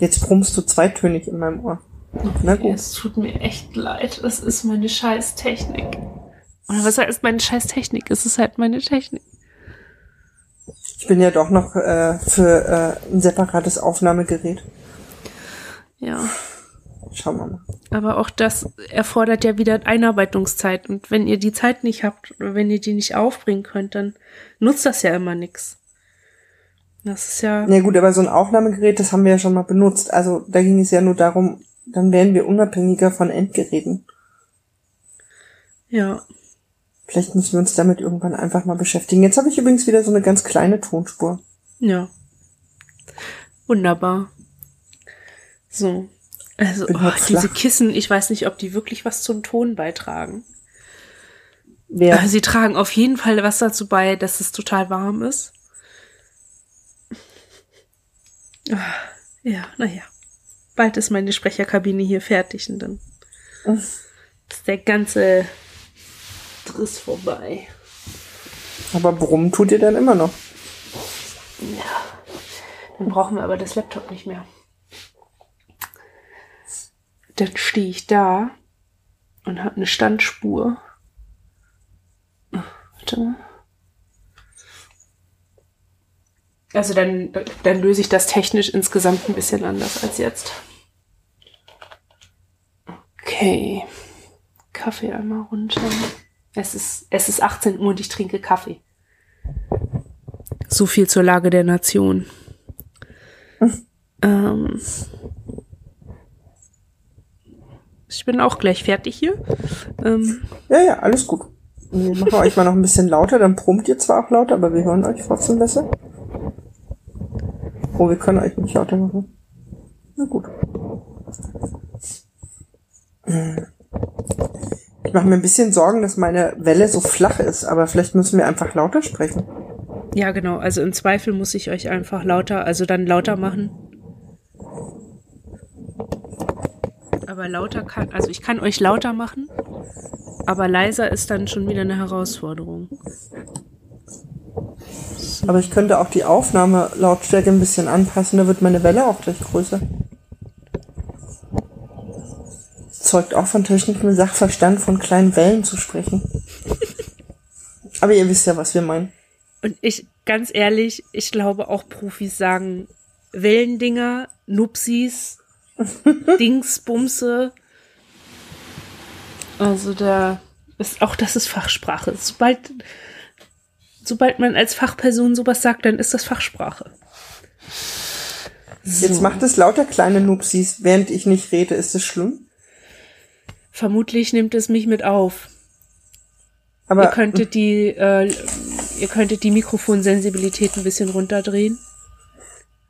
Jetzt brummst du zweitönig in meinem Ohr. Na gut. Es tut mir echt leid. Das ist meine Scheißtechnik. Oder was heißt meine Scheißtechnik? Es ist halt meine Technik. Ich bin ja doch noch äh, für äh, ein separates Aufnahmegerät. Ja. Schauen wir mal. Aber auch das erfordert ja wieder Einarbeitungszeit. Und wenn ihr die Zeit nicht habt oder wenn ihr die nicht aufbringen könnt, dann nutzt das ja immer nix. Das ist ja. Ja gut, aber so ein Aufnahmegerät, das haben wir ja schon mal benutzt. Also da ging es ja nur darum, dann wären wir unabhängiger von Endgeräten. Ja. Vielleicht müssen wir uns damit irgendwann einfach mal beschäftigen. Jetzt habe ich übrigens wieder so eine ganz kleine Tonspur. Ja. Wunderbar. So. Also, oh, diese Kissen, ich weiß nicht, ob die wirklich was zum Ton beitragen. Wer? Ja. Sie tragen auf jeden Fall was dazu bei, dass es total warm ist. Ah, ja, naja. Bald ist meine Sprecherkabine hier fertig und dann ist der ganze Driss vorbei. Aber brummen tut ihr dann immer noch. Ja. Dann brauchen wir aber das Laptop nicht mehr. Dann stehe ich da und habe eine Standspur. Warte mal. Also dann, dann löse ich das technisch insgesamt ein bisschen anders als jetzt. Okay. Kaffee einmal runter. Es ist, es ist 18 Uhr und ich trinke Kaffee. So viel zur Lage der Nation. ähm, ich bin auch gleich fertig hier. Ähm, ja, ja, alles gut. Wir machen euch mal noch ein bisschen lauter, dann brummt ihr zwar auch lauter, aber wir hören euch trotzdem besser. Oh, wir können euch nicht lauter machen. Na gut. Ich mache mir ein bisschen Sorgen, dass meine Welle so flach ist, aber vielleicht müssen wir einfach lauter sprechen. Ja, genau. Also im Zweifel muss ich euch einfach lauter, also dann lauter machen. Aber lauter kann, also ich kann euch lauter machen, aber leiser ist dann schon wieder eine Herausforderung. Aber ich könnte auch die Aufnahmelautstärke ein bisschen anpassen, da wird meine Welle auch gleich größer. Das zeugt auch von technischem Sachverstand, von kleinen Wellen zu sprechen. Aber ihr wisst ja, was wir meinen. Und ich, ganz ehrlich, ich glaube auch Profis sagen Wellendinger, Nupsis, Dingsbumse. Also da ist auch das ist Fachsprache. Sobald sobald man als Fachperson sowas sagt, dann ist das Fachsprache. So. Jetzt macht es lauter kleine Nupsis, während ich nicht rede. Ist das schlimm? Vermutlich nimmt es mich mit auf. Aber ihr könntet die, äh, ihr könntet die Mikrofonsensibilität ein bisschen runterdrehen.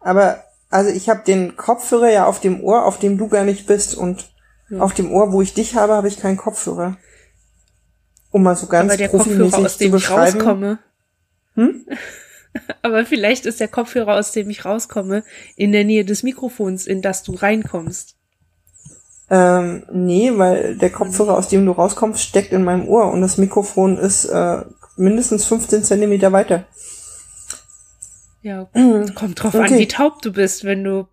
Aber also ich habe den Kopfhörer ja auf dem Ohr, auf dem du gar nicht bist, und ja. auf dem Ohr, wo ich dich habe, habe ich keinen Kopfhörer. Um mal so ganz Aber der Kopfhörer, aus dem ich rauskomme, hm? Aber vielleicht ist der Kopfhörer, aus dem ich rauskomme, in der Nähe des Mikrofons, in das du reinkommst. Ähm, nee, weil der Kopfhörer, aus dem du rauskommst, steckt in meinem Ohr und das Mikrofon ist äh, mindestens 15 Zentimeter weiter. Ja, kommt drauf okay. an, wie taub du bist. Wenn du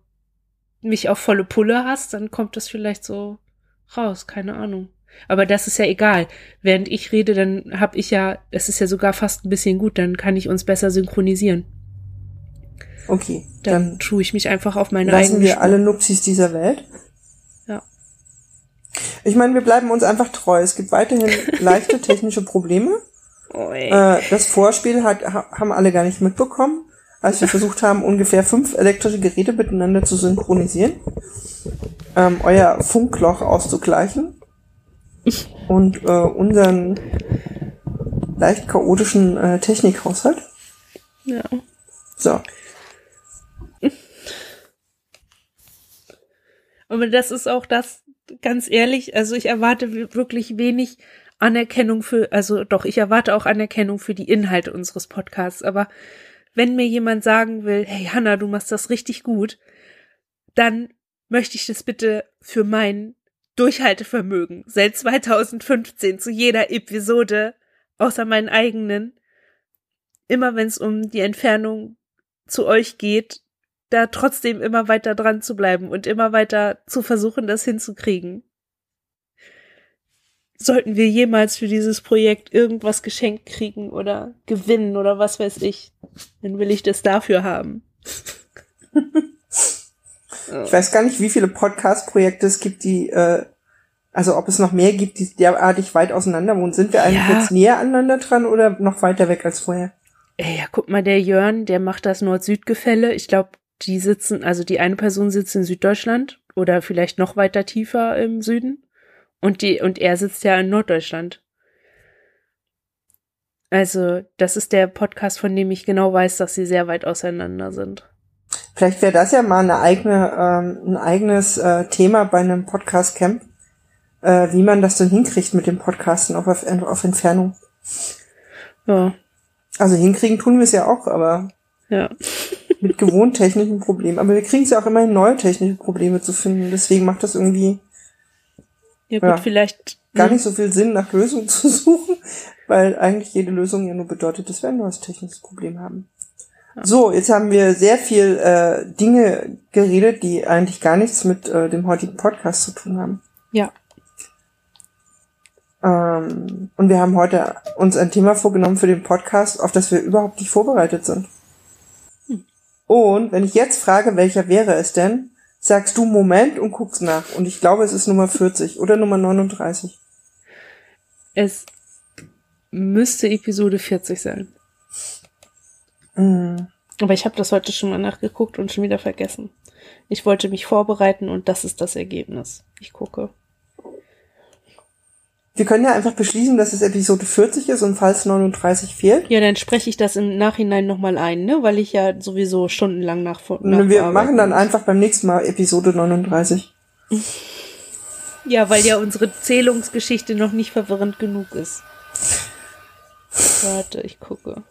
mich auf volle Pulle hast, dann kommt das vielleicht so raus, keine Ahnung. Aber das ist ja egal. Während ich rede, dann habe ich ja, es ist ja sogar fast ein bisschen gut, dann kann ich uns besser synchronisieren. Okay. Dann, dann tue ich mich einfach auf meine lassen eigene wir Spur. alle Nupsis dieser Welt. Ja. Ich meine, wir bleiben uns einfach treu. Es gibt weiterhin leichte technische Probleme. Äh, das Vorspiel hat, haben alle gar nicht mitbekommen, als wir versucht haben, ungefähr fünf elektrische Geräte miteinander zu synchronisieren, ähm, euer Funkloch auszugleichen und äh, unseren leicht chaotischen äh, Technikhaushalt. Ja. So. Aber das ist auch das, ganz ehrlich, also ich erwarte wirklich wenig Anerkennung für, also doch, ich erwarte auch Anerkennung für die Inhalte unseres Podcasts, aber wenn mir jemand sagen will, hey Hanna, du machst das richtig gut, dann möchte ich das bitte für meinen Durchhaltevermögen seit 2015 zu jeder Episode, außer meinen eigenen. Immer wenn es um die Entfernung zu euch geht, da trotzdem immer weiter dran zu bleiben und immer weiter zu versuchen, das hinzukriegen. Sollten wir jemals für dieses Projekt irgendwas geschenkt kriegen oder gewinnen oder was weiß ich, dann will ich das dafür haben. ich weiß gar nicht, wie viele Podcast-Projekte es gibt, die, äh, also ob es noch mehr gibt, die derartig weit auseinander wohnen. Sind wir eigentlich ja. jetzt näher aneinander dran oder noch weiter weg als vorher? Ey, ja, guck mal, der Jörn, der macht das Nord-Süd-Gefälle. Ich glaube, die sitzen, also die eine Person sitzt in Süddeutschland oder vielleicht noch weiter tiefer im Süden. Und die, und er sitzt ja in Norddeutschland. Also, das ist der Podcast, von dem ich genau weiß, dass sie sehr weit auseinander sind. Vielleicht wäre das ja mal eine eigene, ähm, ein eigenes äh, Thema bei einem Podcast-Camp, äh, wie man das denn hinkriegt mit dem Podcasten auf, auf Entfernung. Ja. Also hinkriegen tun wir es ja auch, aber ja. mit gewohnt technischen Problemen. Aber wir kriegen es ja auch immerhin neue technische Probleme zu finden. Deswegen macht das irgendwie ja, gut, ja, vielleicht gar nicht so viel Sinn, nach Lösungen zu suchen, weil eigentlich jede Lösung ja nur bedeutet, dass wir ein neues technisches Problem haben. So, jetzt haben wir sehr viel äh, Dinge geredet, die eigentlich gar nichts mit äh, dem heutigen Podcast zu tun haben. Ja. Ähm, und wir haben heute uns ein Thema vorgenommen für den Podcast, auf das wir überhaupt nicht vorbereitet sind. Hm. Und wenn ich jetzt frage, welcher wäre es denn, sagst du Moment und guckst nach. Und ich glaube, es ist Nummer 40 oder Nummer 39. Es müsste Episode 40 sein. Mhm. Aber ich habe das heute schon mal nachgeguckt und schon wieder vergessen. Ich wollte mich vorbereiten und das ist das Ergebnis. Ich gucke. Wir können ja einfach beschließen, dass es Episode 40 ist und falls 39 fehlt. Ja, dann spreche ich das im Nachhinein nochmal ein, ne? Weil ich ja sowieso stundenlang nach, nach Wir machen dann einfach beim nächsten Mal Episode 39. Ja, weil ja unsere Zählungsgeschichte noch nicht verwirrend genug ist. Warte, ich gucke.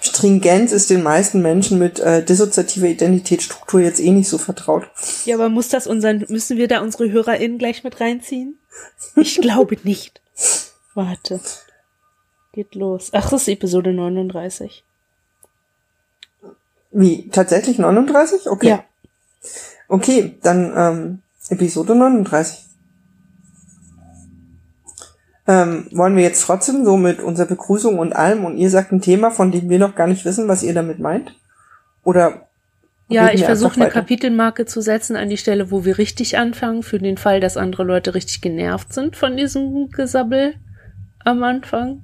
Stringenz ist den meisten Menschen mit äh, dissoziativer Identitätsstruktur jetzt eh nicht so vertraut. Ja, aber muss das unseren, müssen wir da unsere HörerInnen gleich mit reinziehen? Ich glaube nicht. Warte. Geht los. Ach, das ist Episode 39. Wie? Tatsächlich 39? Okay. Ja. Okay, dann ähm, Episode 39. Ähm, wollen wir jetzt trotzdem so mit unserer Begrüßung und allem und ihr sagt ein Thema, von dem wir noch gar nicht wissen, was ihr damit meint? Oder ja, ich versuche eine Kapitelmarke zu setzen an die Stelle, wo wir richtig anfangen, für den Fall, dass andere Leute richtig genervt sind von diesem Gesabbel am Anfang.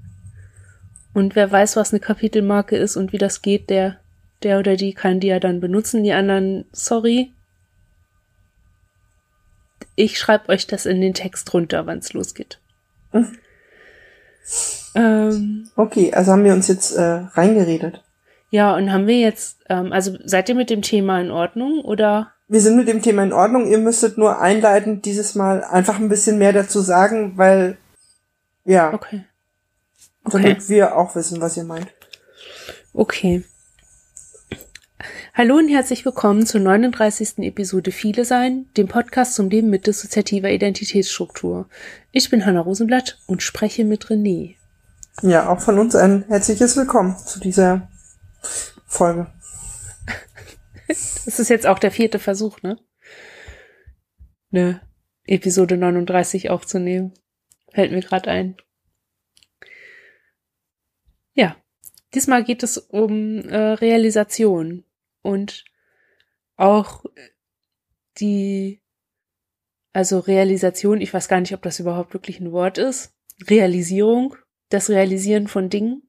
Und wer weiß, was eine Kapitelmarke ist und wie das geht, der, der oder die kann die ja dann benutzen. Die anderen, sorry. Ich schreibe euch das in den Text runter, wann es losgeht. Hm. Ähm, okay, also haben wir uns jetzt äh, reingeredet. Ja, und haben wir jetzt, ähm, also seid ihr mit dem Thema in Ordnung oder? Wir sind mit dem Thema in Ordnung. Ihr müsstet nur einleitend dieses Mal einfach ein bisschen mehr dazu sagen, weil, ja. Okay. okay. Damit wir auch wissen, was ihr meint. Okay. Hallo und herzlich willkommen zur 39. Episode Viele Sein, dem Podcast zum Leben mit dissoziativer Identitätsstruktur. Ich bin Hanna Rosenblatt und spreche mit René. Ja, auch von uns ein herzliches Willkommen zu dieser Folge. Das ist jetzt auch der vierte Versuch, ne? Eine Episode 39 aufzunehmen. Fällt mir gerade ein. Ja, diesmal geht es um äh, Realisation und auch die, also Realisation, ich weiß gar nicht, ob das überhaupt wirklich ein Wort ist. Realisierung, das Realisieren von Dingen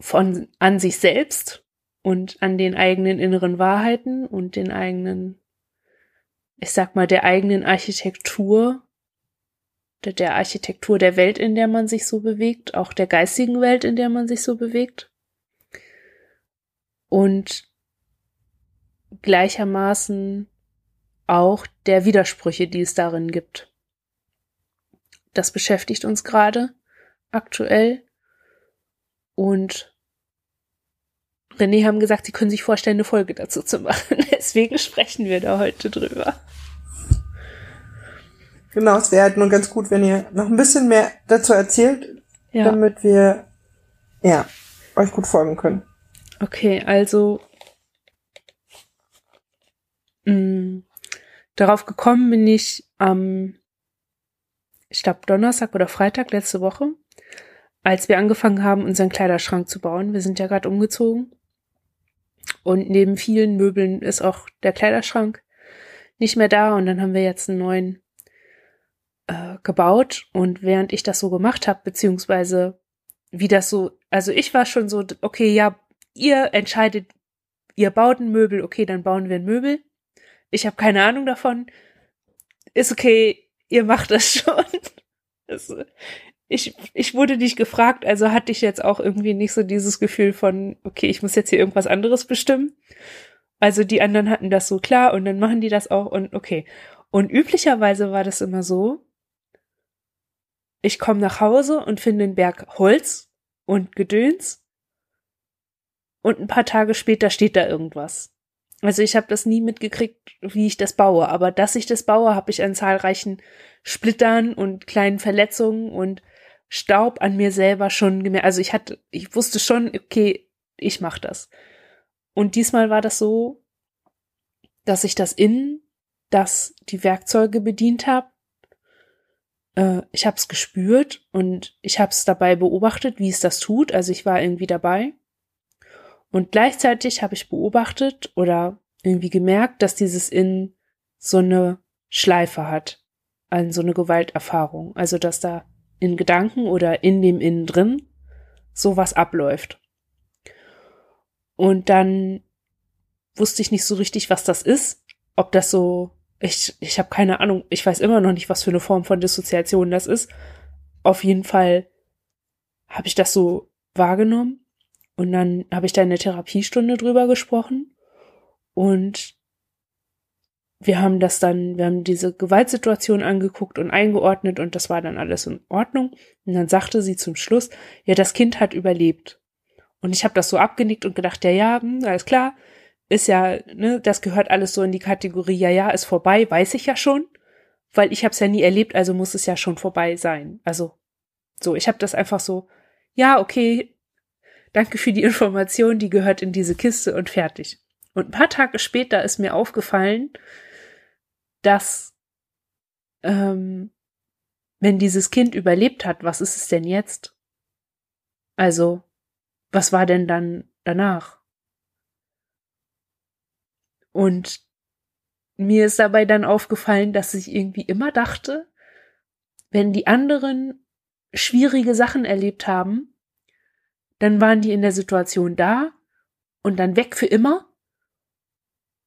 von an sich selbst und an den eigenen inneren Wahrheiten und den eigenen, ich sag mal, der eigenen Architektur, der, der Architektur der Welt, in der man sich so bewegt, auch der geistigen Welt, in der man sich so bewegt. Und gleichermaßen auch der Widersprüche, die es darin gibt. Das beschäftigt uns gerade aktuell und René haben gesagt, sie können sich vorstellen, eine Folge dazu zu machen. Deswegen sprechen wir da heute drüber. Genau, es wäre halt nur ganz gut, wenn ihr noch ein bisschen mehr dazu erzählt, ja. damit wir ja euch gut folgen können. Okay, also mh, darauf gekommen bin ich am, ich glaube, Donnerstag oder Freitag letzte Woche, als wir angefangen haben, unseren Kleiderschrank zu bauen. Wir sind ja gerade umgezogen. Und neben vielen Möbeln ist auch der Kleiderschrank nicht mehr da. Und dann haben wir jetzt einen neuen äh, gebaut. Und während ich das so gemacht habe, beziehungsweise wie das so, also ich war schon so, okay, ja, ihr entscheidet, ihr baut ein Möbel, okay, dann bauen wir ein Möbel. Ich habe keine Ahnung davon. Ist okay, ihr macht das schon. Das, ich, ich wurde nicht gefragt, also hatte ich jetzt auch irgendwie nicht so dieses Gefühl von, okay, ich muss jetzt hier irgendwas anderes bestimmen. Also die anderen hatten das so klar und dann machen die das auch und okay. Und üblicherweise war das immer so, ich komme nach Hause und finde einen Berg Holz und Gedöns und ein paar Tage später steht da irgendwas. Also ich habe das nie mitgekriegt, wie ich das baue, aber dass ich das baue, habe ich an zahlreichen Splittern und kleinen Verletzungen und Staub an mir selber schon gemerkt. Also ich hatte, ich wusste schon, okay, ich mach das. Und diesmal war das so, dass ich das innen, das die Werkzeuge bedient habe, äh, ich habe es gespürt und ich habe es dabei beobachtet, wie es das tut. Also ich war irgendwie dabei. Und gleichzeitig habe ich beobachtet oder irgendwie gemerkt, dass dieses in so eine Schleife hat, an so eine Gewalterfahrung. Also dass da in Gedanken oder in dem Innen drin sowas abläuft. Und dann wusste ich nicht so richtig, was das ist, ob das so ich, ich habe keine Ahnung, ich weiß immer noch nicht, was für eine Form von Dissoziation das ist. Auf jeden Fall habe ich das so wahrgenommen und dann habe ich da in der Therapiestunde drüber gesprochen und wir haben das dann, wir haben diese Gewaltsituation angeguckt und eingeordnet und das war dann alles in Ordnung. Und dann sagte sie zum Schluss, ja, das Kind hat überlebt. Und ich habe das so abgenickt und gedacht, ja, ja, hm, alles klar, ist ja, ne, das gehört alles so in die Kategorie, ja, ja, ist vorbei, weiß ich ja schon, weil ich habe es ja nie erlebt, also muss es ja schon vorbei sein. Also so, ich habe das einfach so, ja, okay, danke für die Information, die gehört in diese Kiste und fertig. Und ein paar Tage später ist mir aufgefallen, dass ähm, wenn dieses Kind überlebt hat, was ist es denn jetzt? Also, was war denn dann danach? Und mir ist dabei dann aufgefallen, dass ich irgendwie immer dachte, wenn die anderen schwierige Sachen erlebt haben, dann waren die in der Situation da und dann weg für immer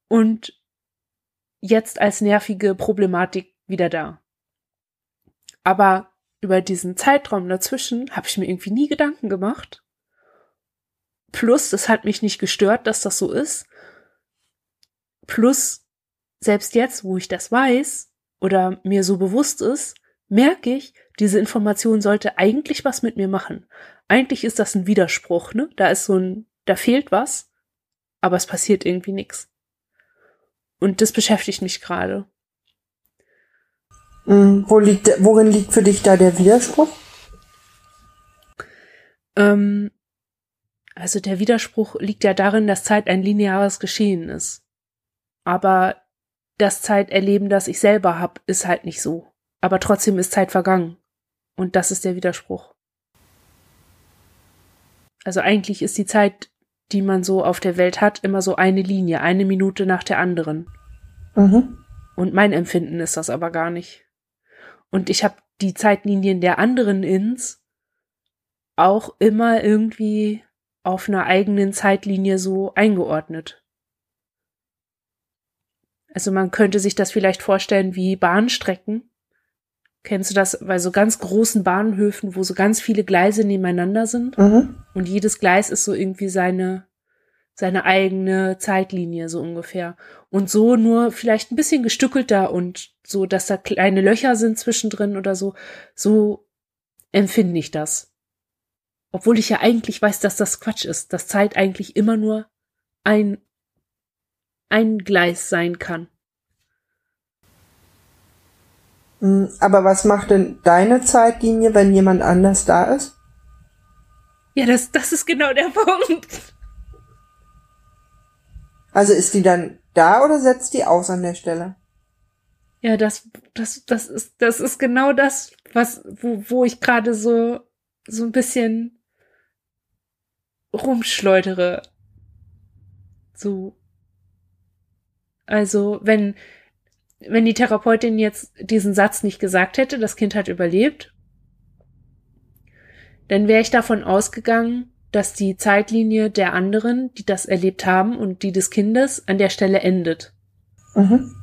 und jetzt als nervige Problematik wieder da. Aber über diesen Zeitraum dazwischen habe ich mir irgendwie nie Gedanken gemacht. Plus, es hat mich nicht gestört, dass das so ist. Plus, selbst jetzt, wo ich das weiß oder mir so bewusst ist, merke ich, diese Information sollte eigentlich was mit mir machen. Eigentlich ist das ein Widerspruch, ne? Da ist so ein, da fehlt was, aber es passiert irgendwie nichts. Und das beschäftigt mich gerade. Mhm. Wo liegt, worin liegt für dich da der Widerspruch? Ähm, also der Widerspruch liegt ja darin, dass Zeit ein lineares Geschehen ist. Aber das Zeiterleben, das ich selber habe, ist halt nicht so. Aber trotzdem ist Zeit vergangen. Und das ist der Widerspruch. Also eigentlich ist die Zeit, die man so auf der Welt hat, immer so eine Linie, eine Minute nach der anderen. Mhm. Und mein Empfinden ist das aber gar nicht. Und ich habe die Zeitlinien der anderen Ins auch immer irgendwie auf einer eigenen Zeitlinie so eingeordnet. Also man könnte sich das vielleicht vorstellen wie Bahnstrecken. Kennst du das bei so ganz großen Bahnhöfen, wo so ganz viele Gleise nebeneinander sind? Mhm. Und jedes Gleis ist so irgendwie seine, seine eigene Zeitlinie, so ungefähr. Und so nur vielleicht ein bisschen gestückelter und so, dass da kleine Löcher sind zwischendrin oder so. So empfinde ich das. Obwohl ich ja eigentlich weiß, dass das Quatsch ist, dass Zeit eigentlich immer nur ein ein Gleis sein kann. Hm, aber was macht denn deine Zeitlinie, wenn jemand anders da ist? Ja, das, das ist genau der Punkt. Also ist die dann da oder setzt die aus an der Stelle? Ja, das, das, das ist, das ist genau das, was, wo, wo ich gerade so, so ein bisschen rumschleudere. So. Also, wenn, wenn die Therapeutin jetzt diesen Satz nicht gesagt hätte, das Kind hat überlebt, dann wäre ich davon ausgegangen, dass die Zeitlinie der anderen, die das erlebt haben und die des Kindes an der Stelle endet. Mhm.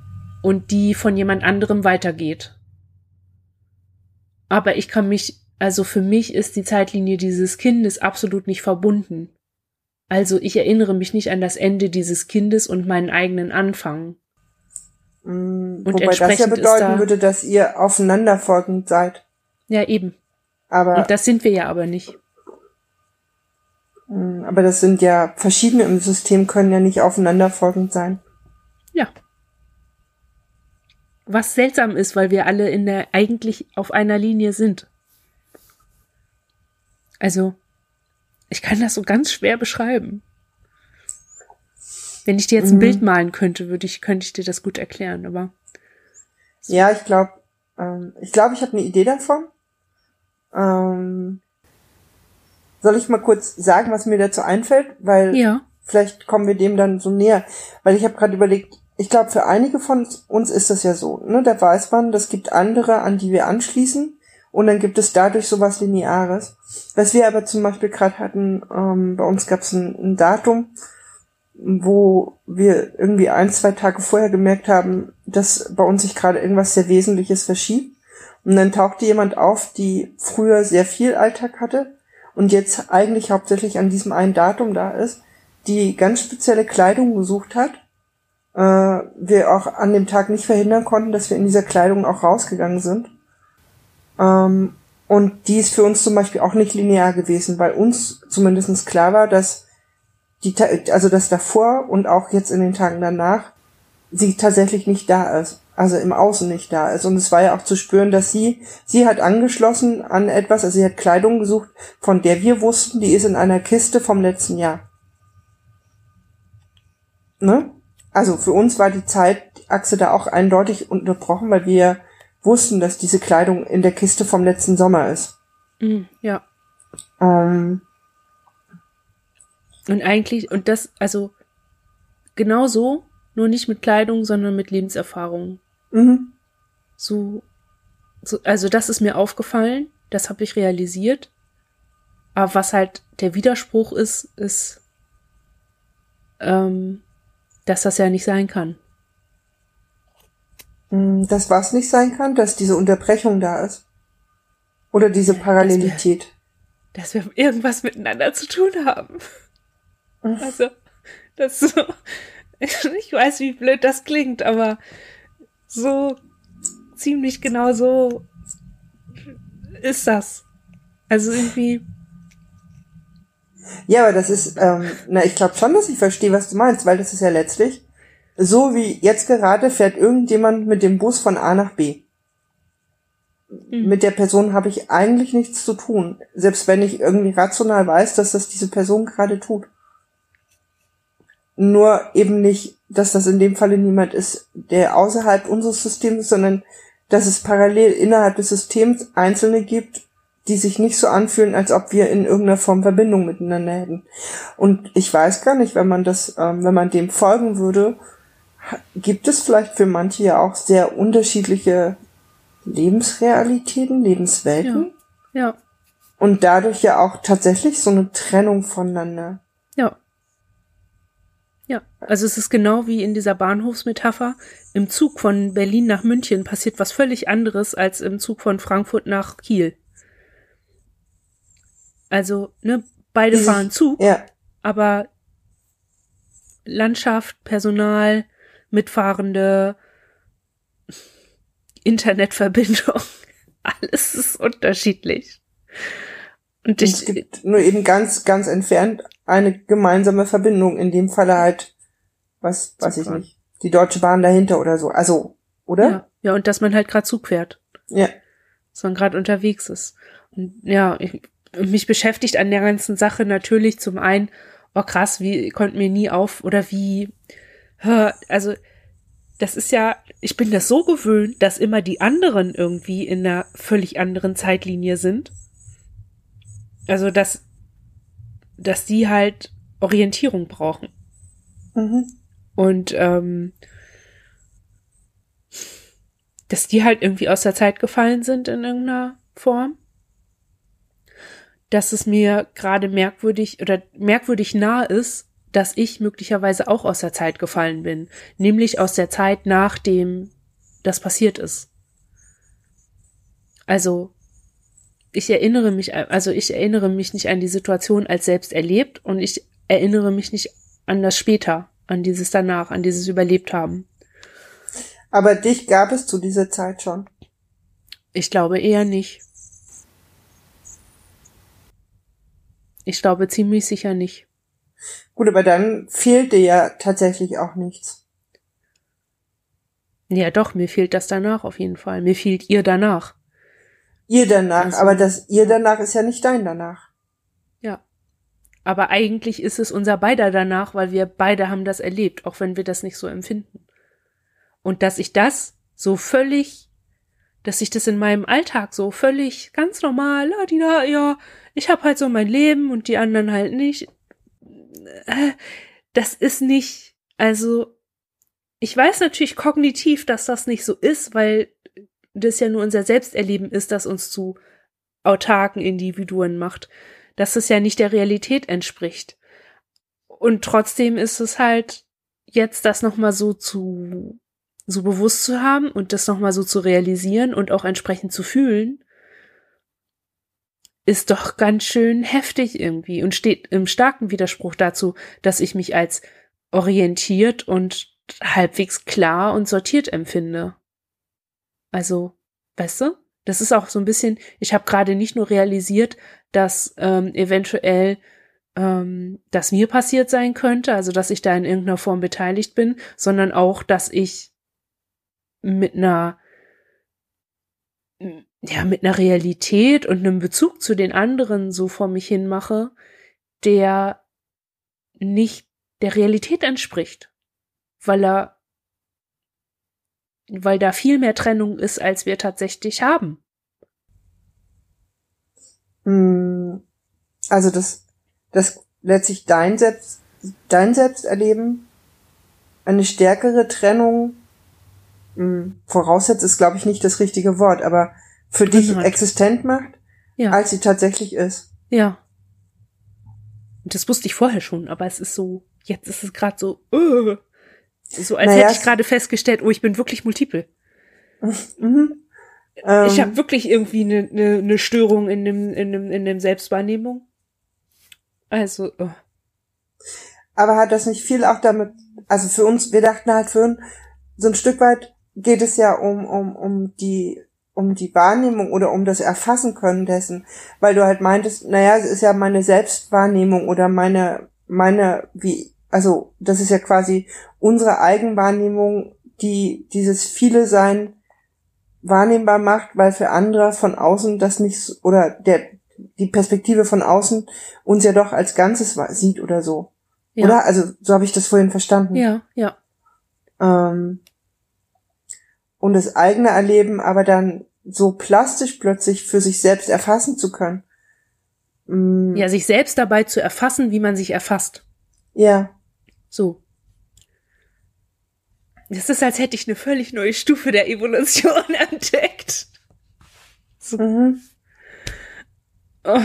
Und die von jemand anderem weitergeht. Aber ich kann mich, also für mich ist die Zeitlinie dieses Kindes absolut nicht verbunden. Also ich erinnere mich nicht an das Ende dieses Kindes und meinen eigenen Anfang. Mm, und wobei das ja bedeuten da, würde, dass ihr aufeinanderfolgend seid. Ja, eben. Aber und das sind wir ja aber nicht. Mm, aber das sind ja verschiedene im System können ja nicht aufeinanderfolgend sein. Ja. Was seltsam ist, weil wir alle in der eigentlich auf einer Linie sind. Also, ich kann das so ganz schwer beschreiben. Wenn ich dir jetzt ein mhm. Bild malen könnte, würde ich, könnte ich dir das gut erklären, aber. So. Ja, ich glaube, ähm, ich glaube, ich habe eine Idee davon. Ähm, soll ich mal kurz sagen, was mir dazu einfällt? Weil ja. vielleicht kommen wir dem dann so näher. Weil ich habe gerade überlegt, ich glaube, für einige von uns ist das ja so. Ne? Da weiß man, das gibt andere, an die wir anschließen. Und dann gibt es dadurch sowas Lineares. Was wir aber zum Beispiel gerade hatten, ähm, bei uns gab es ein, ein Datum, wo wir irgendwie ein, zwei Tage vorher gemerkt haben, dass bei uns sich gerade irgendwas sehr Wesentliches verschiebt. Und dann tauchte jemand auf, die früher sehr viel Alltag hatte und jetzt eigentlich hauptsächlich an diesem einen Datum da ist, die ganz spezielle Kleidung gesucht hat. Äh, wir auch an dem Tag nicht verhindern konnten, dass wir in dieser Kleidung auch rausgegangen sind. Ähm, und die ist für uns zum Beispiel auch nicht linear gewesen, weil uns zumindest klar war, dass die, also dass davor und auch jetzt in den Tagen danach sie tatsächlich nicht da ist, also im Außen nicht da ist. Und es war ja auch zu spüren, dass sie, sie hat angeschlossen an etwas, also sie hat Kleidung gesucht, von der wir wussten, die ist in einer Kiste vom letzten Jahr. Ne? Also für uns war die Zeitachse da auch eindeutig unterbrochen, weil wir wussten, dass diese Kleidung in der Kiste vom letzten Sommer ist. Mhm, ja. Ähm. Und eigentlich, und das, also genau so, nur nicht mit Kleidung, sondern mit Lebenserfahrung. Mhm. So, so, also das ist mir aufgefallen, das habe ich realisiert. Aber was halt der Widerspruch ist, ist, ähm, dass das ja nicht sein kann. Hm, das was nicht sein kann, dass diese Unterbrechung da ist. Oder diese Parallelität. Dass wir, dass wir irgendwas miteinander zu tun haben. Also, das so, ich weiß, wie blöd das klingt, aber so ziemlich genau so ist das. Also irgendwie. Ja, aber das ist, ähm, na, ich glaube schon, dass ich verstehe, was du meinst, weil das ist ja letztlich so wie jetzt gerade fährt irgendjemand mit dem Bus von A nach B. Mhm. Mit der Person habe ich eigentlich nichts zu tun, selbst wenn ich irgendwie rational weiß, dass das diese Person gerade tut. Nur eben nicht, dass das in dem Falle niemand ist, der außerhalb unseres Systems ist, sondern dass es parallel innerhalb des Systems Einzelne gibt, die sich nicht so anfühlen, als ob wir in irgendeiner Form Verbindung miteinander hätten. Und ich weiß gar nicht, wenn man das, ähm, wenn man dem folgen würde, gibt es vielleicht für manche ja auch sehr unterschiedliche Lebensrealitäten, Lebenswelten. Ja. ja. Und dadurch ja auch tatsächlich so eine Trennung voneinander. Ja. Ja, also es ist genau wie in dieser Bahnhofsmetapher. Im Zug von Berlin nach München passiert was völlig anderes als im Zug von Frankfurt nach Kiel. Also, ne, beide fahren Zug, ja. aber Landschaft, Personal, Mitfahrende, Internetverbindung. Alles ist unterschiedlich. Und ich, es gibt nur eben ganz, ganz entfernt eine gemeinsame Verbindung. In dem Falle halt, was, weiß ich nicht, die Deutsche Bahn dahinter oder so. Also, oder? Ja, ja und dass man halt gerade Zug fährt. Ja. Dass man gerade unterwegs ist. Und ja, ich, mich beschäftigt an der ganzen Sache natürlich zum einen, oh krass, wie konnte mir nie auf oder wie also das ist ja, ich bin das so gewöhnt, dass immer die anderen irgendwie in einer völlig anderen Zeitlinie sind. Also, dass, dass die halt Orientierung brauchen. Mhm. Und ähm, dass die halt irgendwie aus der Zeit gefallen sind in irgendeiner Form. Dass es mir gerade merkwürdig oder merkwürdig nah ist, dass ich möglicherweise auch aus der Zeit gefallen bin, nämlich aus der Zeit, nachdem das passiert ist. Also, ich erinnere mich, also ich erinnere mich nicht an die Situation als selbst erlebt und ich erinnere mich nicht an das später, an dieses danach, an dieses überlebt haben. Aber dich gab es zu dieser Zeit schon. Ich glaube eher nicht. Ich glaube ziemlich sicher nicht. Gut, aber dann fehlt dir ja tatsächlich auch nichts. Ja, doch, mir fehlt das danach auf jeden Fall. Mir fehlt ihr danach. Ihr danach, also, aber das ihr danach ist ja nicht dein danach. Ja. Aber eigentlich ist es unser beider danach, weil wir beide haben das erlebt, auch wenn wir das nicht so empfinden. Und dass ich das so völlig, dass ich das in meinem Alltag so völlig ganz normal, ah, die, ja, ich habe halt so mein Leben und die anderen halt nicht das ist nicht, also ich weiß natürlich kognitiv, dass das nicht so ist, weil das ja nur unser Selbsterleben ist, das uns zu autarken Individuen macht, dass es ja nicht der Realität entspricht. Und trotzdem ist es halt jetzt das nochmal so zu, so bewusst zu haben und das nochmal so zu realisieren und auch entsprechend zu fühlen, ist doch ganz schön heftig irgendwie und steht im starken Widerspruch dazu, dass ich mich als orientiert und halbwegs klar und sortiert empfinde. Also, weißt du? Das ist auch so ein bisschen, ich habe gerade nicht nur realisiert, dass ähm, eventuell ähm, das mir passiert sein könnte, also dass ich da in irgendeiner Form beteiligt bin, sondern auch, dass ich mit einer ja, mit einer Realität und einem Bezug zu den anderen so vor mich hin mache, der nicht der Realität entspricht, weil er, weil da viel mehr Trennung ist, als wir tatsächlich haben. Hm, also das, das letztlich dein Selbst, dein Selbsterleben eine stärkere Trennung hm, voraussetzt, ist glaube ich nicht das richtige Wort, aber für dich hat. existent macht, ja. als sie tatsächlich ist. Ja. Das wusste ich vorher schon, aber es ist so, jetzt ist es gerade so, uh, so als naja, hätte ich gerade festgestellt, oh, ich bin wirklich multiple. Mhm. ich habe ähm. wirklich irgendwie eine ne, ne Störung in dem, in dem, in dem Selbstwahrnehmung. Also. Oh. Aber hat das nicht viel auch damit, also für uns, wir dachten halt für so ein Stück weit geht es ja um, um, um die um die Wahrnehmung oder um das Erfassen können dessen, weil du halt meintest, naja, es ist ja meine Selbstwahrnehmung oder meine, meine, wie, also das ist ja quasi unsere Eigenwahrnehmung, die dieses viele Sein wahrnehmbar macht, weil für andere von außen das nicht, oder der, die Perspektive von außen uns ja doch als Ganzes sieht oder so. Ja. Oder? Also so habe ich das vorhin verstanden. Ja, ja. Ähm, und das eigene Erleben aber dann so plastisch plötzlich für sich selbst erfassen zu können. Mm. Ja, sich selbst dabei zu erfassen, wie man sich erfasst. Ja. So. Das ist, als hätte ich eine völlig neue Stufe der Evolution entdeckt. So. Mhm. Oh.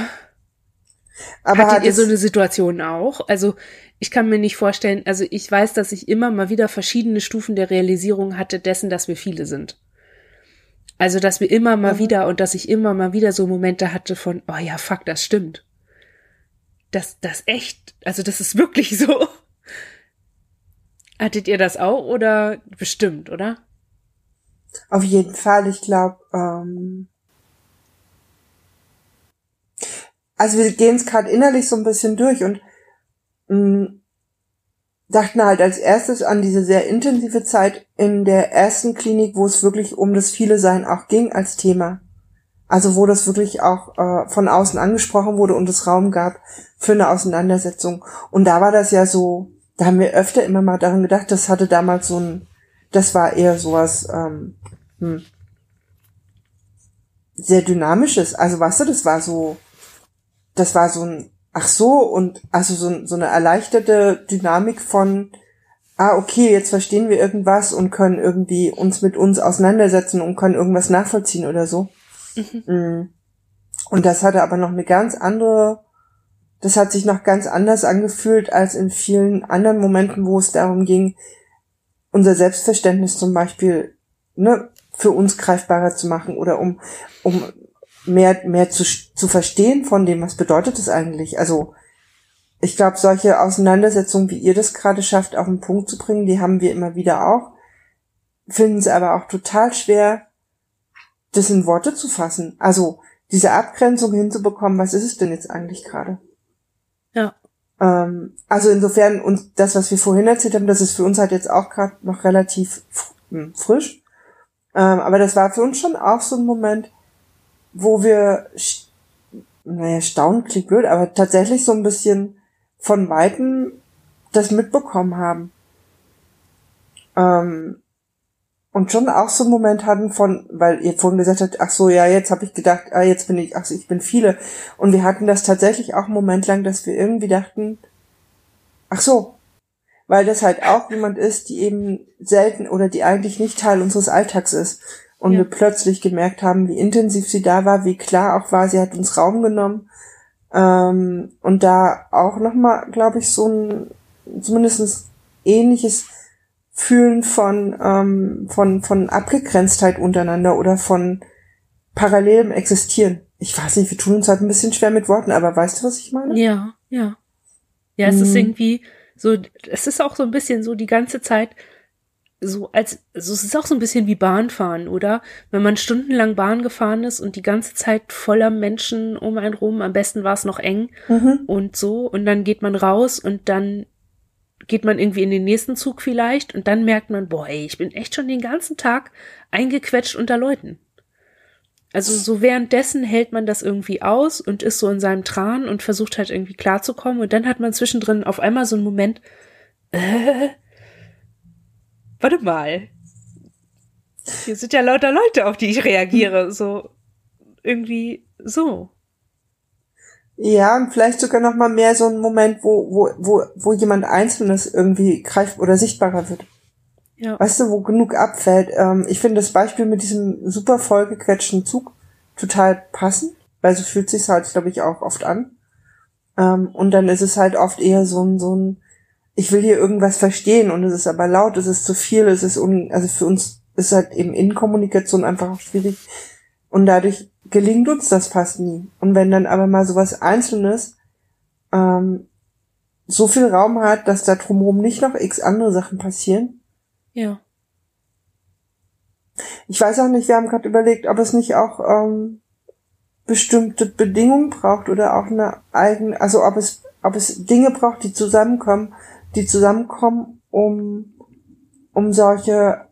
Aber Hattet ihr so eine Situation auch? Also ich kann mir nicht vorstellen, also ich weiß, dass ich immer mal wieder verschiedene Stufen der Realisierung hatte dessen, dass wir viele sind. Also, dass wir immer mal mhm. wieder und dass ich immer mal wieder so Momente hatte von, oh ja, fuck, das stimmt. Das, das echt, also das ist wirklich so. Hattet ihr das auch oder bestimmt, oder? Auf jeden Fall, ich glaube, ähm, also wir gehen es gerade innerlich so ein bisschen durch und mh, mm, dachten halt als erstes an diese sehr intensive Zeit in der ersten Klinik, wo es wirklich um das viele Sein auch ging als Thema. Also wo das wirklich auch äh, von außen angesprochen wurde und es Raum gab für eine Auseinandersetzung. Und da war das ja so, da haben wir öfter immer mal daran gedacht, das hatte damals so ein das war eher sowas, ähm, hm, sehr dynamisches. Also weißt du, das war so, das war so ein, ach so, und also so, so eine erleichterte Dynamik von, ah, okay, jetzt verstehen wir irgendwas und können irgendwie uns mit uns auseinandersetzen und können irgendwas nachvollziehen oder so. Mhm. Mm. Und das hatte aber noch eine ganz andere, das hat sich noch ganz anders angefühlt als in vielen anderen Momenten, wo es darum ging, unser Selbstverständnis zum Beispiel ne, für uns greifbarer zu machen oder um, um mehr, mehr zu, zu verstehen von dem, was bedeutet es eigentlich. Also ich glaube, solche Auseinandersetzungen, wie ihr das gerade schafft, auf den Punkt zu bringen, die haben wir immer wieder auch, finden es aber auch total schwer, das in Worte zu fassen. Also diese Abgrenzung hinzubekommen, was ist es denn jetzt eigentlich gerade? Ähm, also insofern und das, was wir vorhin erzählt haben, das ist für uns halt jetzt auch gerade noch relativ hm, frisch. Ähm, aber das war für uns schon auch so ein Moment, wo wir, naja, staunen klingt blöd, aber tatsächlich so ein bisschen von Weitem das mitbekommen haben. Ähm, und schon auch so einen Moment hatten von, weil ihr vorhin gesagt habt, ach so, ja, jetzt habe ich gedacht, ah, jetzt bin ich, ach so, ich bin viele. Und wir hatten das tatsächlich auch einen Moment lang, dass wir irgendwie dachten, ach so, weil das halt auch jemand ist, die eben selten oder die eigentlich nicht Teil unseres Alltags ist. Und ja. wir plötzlich gemerkt haben, wie intensiv sie da war, wie klar auch war, sie hat uns Raum genommen. Ähm, und da auch nochmal, glaube ich, so ein zumindest ähnliches Fühlen von, ähm, von, von Abgegrenztheit untereinander oder von parallelem Existieren. Ich weiß nicht, wir tun uns halt ein bisschen schwer mit Worten, aber weißt du, was ich meine? Ja, ja. Ja, es hm. ist mhm. irgendwie so, es ist auch so ein bisschen so die ganze Zeit so als, also es ist auch so ein bisschen wie Bahnfahren, oder? Wenn man stundenlang Bahn gefahren ist und die ganze Zeit voller Menschen um einen rum, am besten war es noch eng mhm. und so, und dann geht man raus und dann geht man irgendwie in den nächsten Zug vielleicht und dann merkt man, boah, ey, ich bin echt schon den ganzen Tag eingequetscht unter Leuten. Also so währenddessen hält man das irgendwie aus und ist so in seinem Tran und versucht halt irgendwie klarzukommen und dann hat man zwischendrin auf einmal so einen Moment, äh, warte mal. Hier sind ja lauter Leute, auf die ich reagiere, so irgendwie so. Ja, und vielleicht sogar noch mal mehr so ein Moment, wo, wo, wo, wo jemand Einzelnes irgendwie greift oder sichtbarer wird. Ja. Weißt du, wo genug abfällt. Ähm, ich finde das Beispiel mit diesem super vollgequetschten Zug total passend, weil so fühlt sich halt, glaube ich, auch oft an. Ähm, und dann ist es halt oft eher so ein, so ein, ich will hier irgendwas verstehen und es ist aber laut, es ist zu viel, es ist un, also für uns ist halt eben in Kommunikation einfach auch schwierig. Und dadurch gelingt uns das fast nie. Und wenn dann aber mal sowas Einzelnes ähm, so viel Raum hat, dass da drumherum nicht noch x andere Sachen passieren. Ja. Ich weiß auch nicht, wir haben gerade überlegt, ob es nicht auch ähm, bestimmte Bedingungen braucht oder auch eine eigene, also ob es, ob es Dinge braucht, die zusammenkommen, die zusammenkommen, um, um solche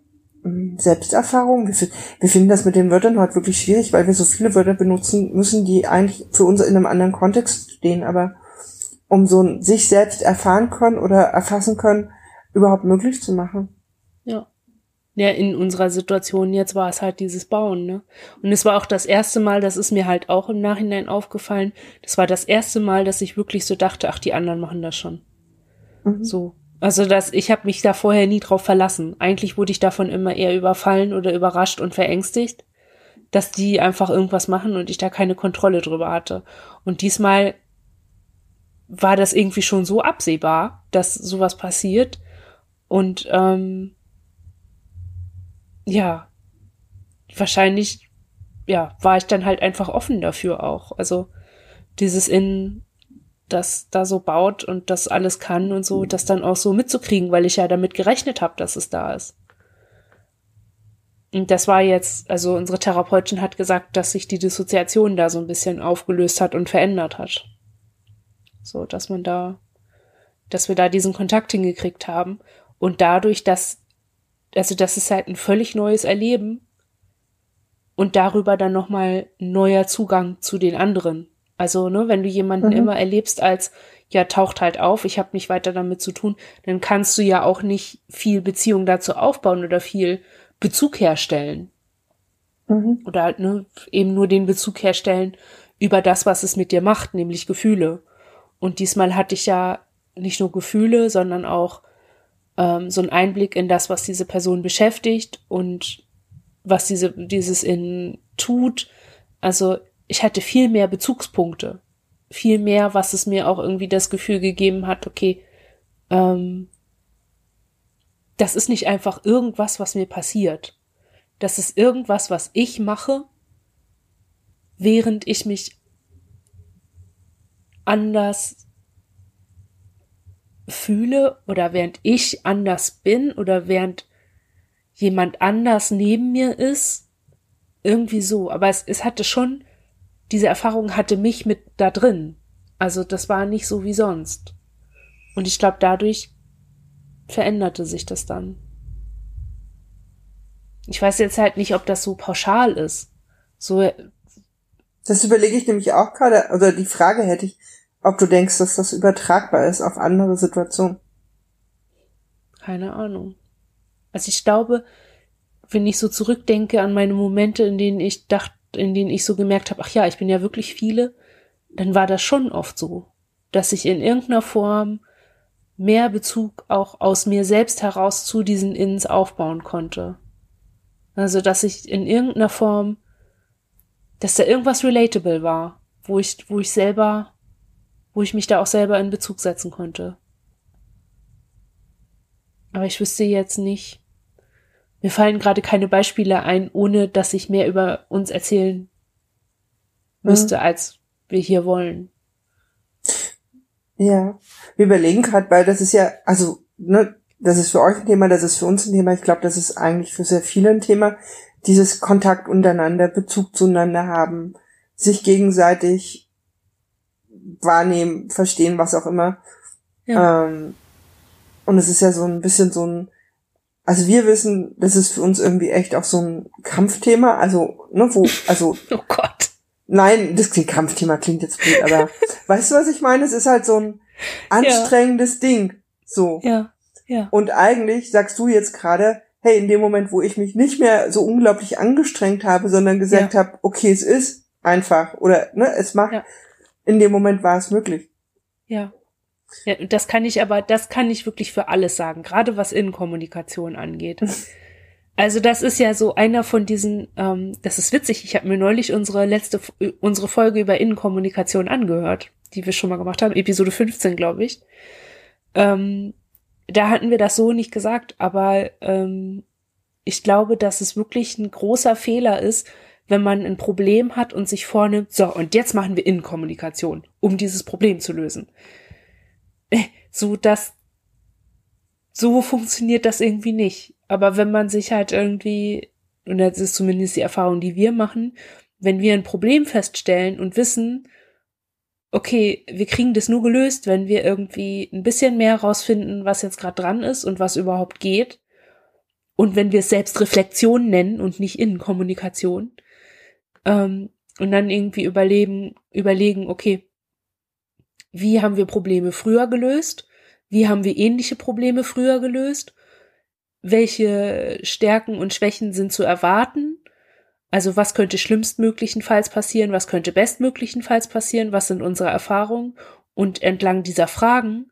Selbsterfahrung. Wir, wir finden das mit den Wörtern heute wirklich schwierig, weil wir so viele Wörter benutzen müssen, die eigentlich für uns in einem anderen Kontext stehen. Aber um so ein sich selbst erfahren können oder erfassen können, überhaupt möglich zu machen. Ja. Ja, in unserer Situation jetzt war es halt dieses Bauen, ne? Und es war auch das erste Mal, das ist mir halt auch im Nachhinein aufgefallen, das war das erste Mal, dass ich wirklich so dachte, ach, die anderen machen das schon. Mhm. So. Also das, ich habe mich da vorher nie drauf verlassen. Eigentlich wurde ich davon immer eher überfallen oder überrascht und verängstigt, dass die einfach irgendwas machen und ich da keine Kontrolle drüber hatte. Und diesmal war das irgendwie schon so absehbar, dass sowas passiert. Und ähm, ja, wahrscheinlich, ja, war ich dann halt einfach offen dafür auch. Also dieses in das da so baut und das alles kann und so, das dann auch so mitzukriegen, weil ich ja damit gerechnet habe, dass es da ist. Und das war jetzt, also unsere Therapeutin hat gesagt, dass sich die Dissoziation da so ein bisschen aufgelöst hat und verändert hat. So, dass man da, dass wir da diesen Kontakt hingekriegt haben. Und dadurch, dass, also das ist halt ein völlig neues Erleben und darüber dann nochmal neuer Zugang zu den anderen Also, ne, wenn du jemanden mhm. immer erlebst als, ja, taucht halt auf, ich habe nicht weiter damit zu tun, dann kannst du ja auch nicht viel Beziehung dazu aufbauen oder viel Bezug herstellen. Mhm. Oder halt, ne, eben nur den Bezug herstellen über das, was es mit dir macht, nämlich Gefühle. Und diesmal hatte ich ja nicht nur Gefühle, sondern auch ähm, so einen Einblick in das, was diese Person beschäftigt und was diese, dieses in tut. Also ich hatte viel mehr Bezugspunkte. Viel mehr, was es mir auch irgendwie das Gefühl gegeben hat, okay, ähm, das ist nicht einfach irgendwas, was mir passiert. Das ist irgendwas, was ich mache, während ich mich anders fühle oder während ich anders bin oder während jemand anders neben mir ist. Irgendwie so. Aber es, es hatte schon, diese Erfahrung hatte mich mit da drin. Also das war nicht so wie sonst. Und ich glaube, dadurch veränderte sich das dann. Ich weiß jetzt halt nicht, ob das so pauschal ist. So. Das überlege ich nämlich auch gerade, oder die Frage hätte ich, ob du denkst, dass das übertragbar ist auf andere Situationen. Keine Ahnung. Also ich glaube, wenn ich so zurückdenke an meine Momente, in denen ich dachte, in denen ich so gemerkt habe, ach ja, ich bin ja wirklich viele, dann war das schon oft so, dass ich in irgendeiner Form mehr Bezug auch aus mir selbst heraus zu diesen Inns aufbauen konnte. Also, dass ich in irgendeiner Form, dass da irgendwas relatable war, wo ich, wo ich selber wo ich mich da auch selber in Bezug setzen konnte. Aber ich wüsste jetzt nicht. Mir fallen gerade keine Beispiele ein, ohne dass ich mehr über uns erzählen müsste, mhm. als wir hier wollen. Ja, wir überlegen gerade, weil das ist ja, also, ne, das ist für euch ein Thema, das ist für uns ein Thema. Ich glaube, das ist eigentlich für sehr viele ein Thema. Dieses Kontakt untereinander, Bezug zueinander haben, sich gegenseitig wahrnehmen, verstehen, was auch immer. Ja. Ähm, und es ist ja so ein bisschen so ein, also wir wissen, das ist für uns irgendwie echt auch so ein Kampfthema, also, ne, wo, also. oh Gott. Nein, das Kampfthema klingt jetzt blöd, aber weißt du, was ich meine? Es ist halt so ein anstrengendes ja. Ding. So. Ja. Ja. Und eigentlich sagst du jetzt gerade, hey, in dem Moment, wo ich mich nicht mehr so unglaublich angestrengt habe, sondern gesagt ja. habe, okay, es ist einfach oder ne, es macht, ja in dem Moment war es möglich. Ja. Ja, das kann ich aber, das kann ich wirklich für alles sagen, gerade was Innenkommunikation angeht. Also das ist ja so einer von diesen, ähm, das ist witzig, ich habe mir neulich unsere letzte, unsere Folge über Innenkommunikation angehört, die wir schon mal gemacht haben, Episode 15, glaube ich. Ähm, da hatten wir das so nicht gesagt, aber ähm, ich glaube, dass es wirklich ein großer Fehler ist, wenn man ein Problem hat und sich vornimmt, so, und jetzt machen wir Innenkommunikation, um dieses Problem zu lösen. Äh, so, dass, so funktioniert das irgendwie nicht. Aber wenn man sich halt irgendwie, und das ist zumindest die Erfahrung, die wir machen, wenn wir ein Problem feststellen und wissen, okay, wir kriegen das nur gelöst, wenn wir irgendwie ein bisschen mehr rausfinden, was jetzt gerade dran ist und was überhaupt geht. Und wenn wir es selbst Reflexion nennen und nicht Innenkommunikation, ähm, und dann irgendwie überleben, überlegen, okay, wie haben wir Probleme früher gelöst? Wie haben wir ähnliche Probleme früher gelöst? Welche Stärken und Schwächen sind zu erwarten? Also was könnte schlimmstmöglichenfalls passieren? Was könnte bestmöglichenfalls passieren? Was sind unsere Erfahrungen? Und entlang dieser Fragen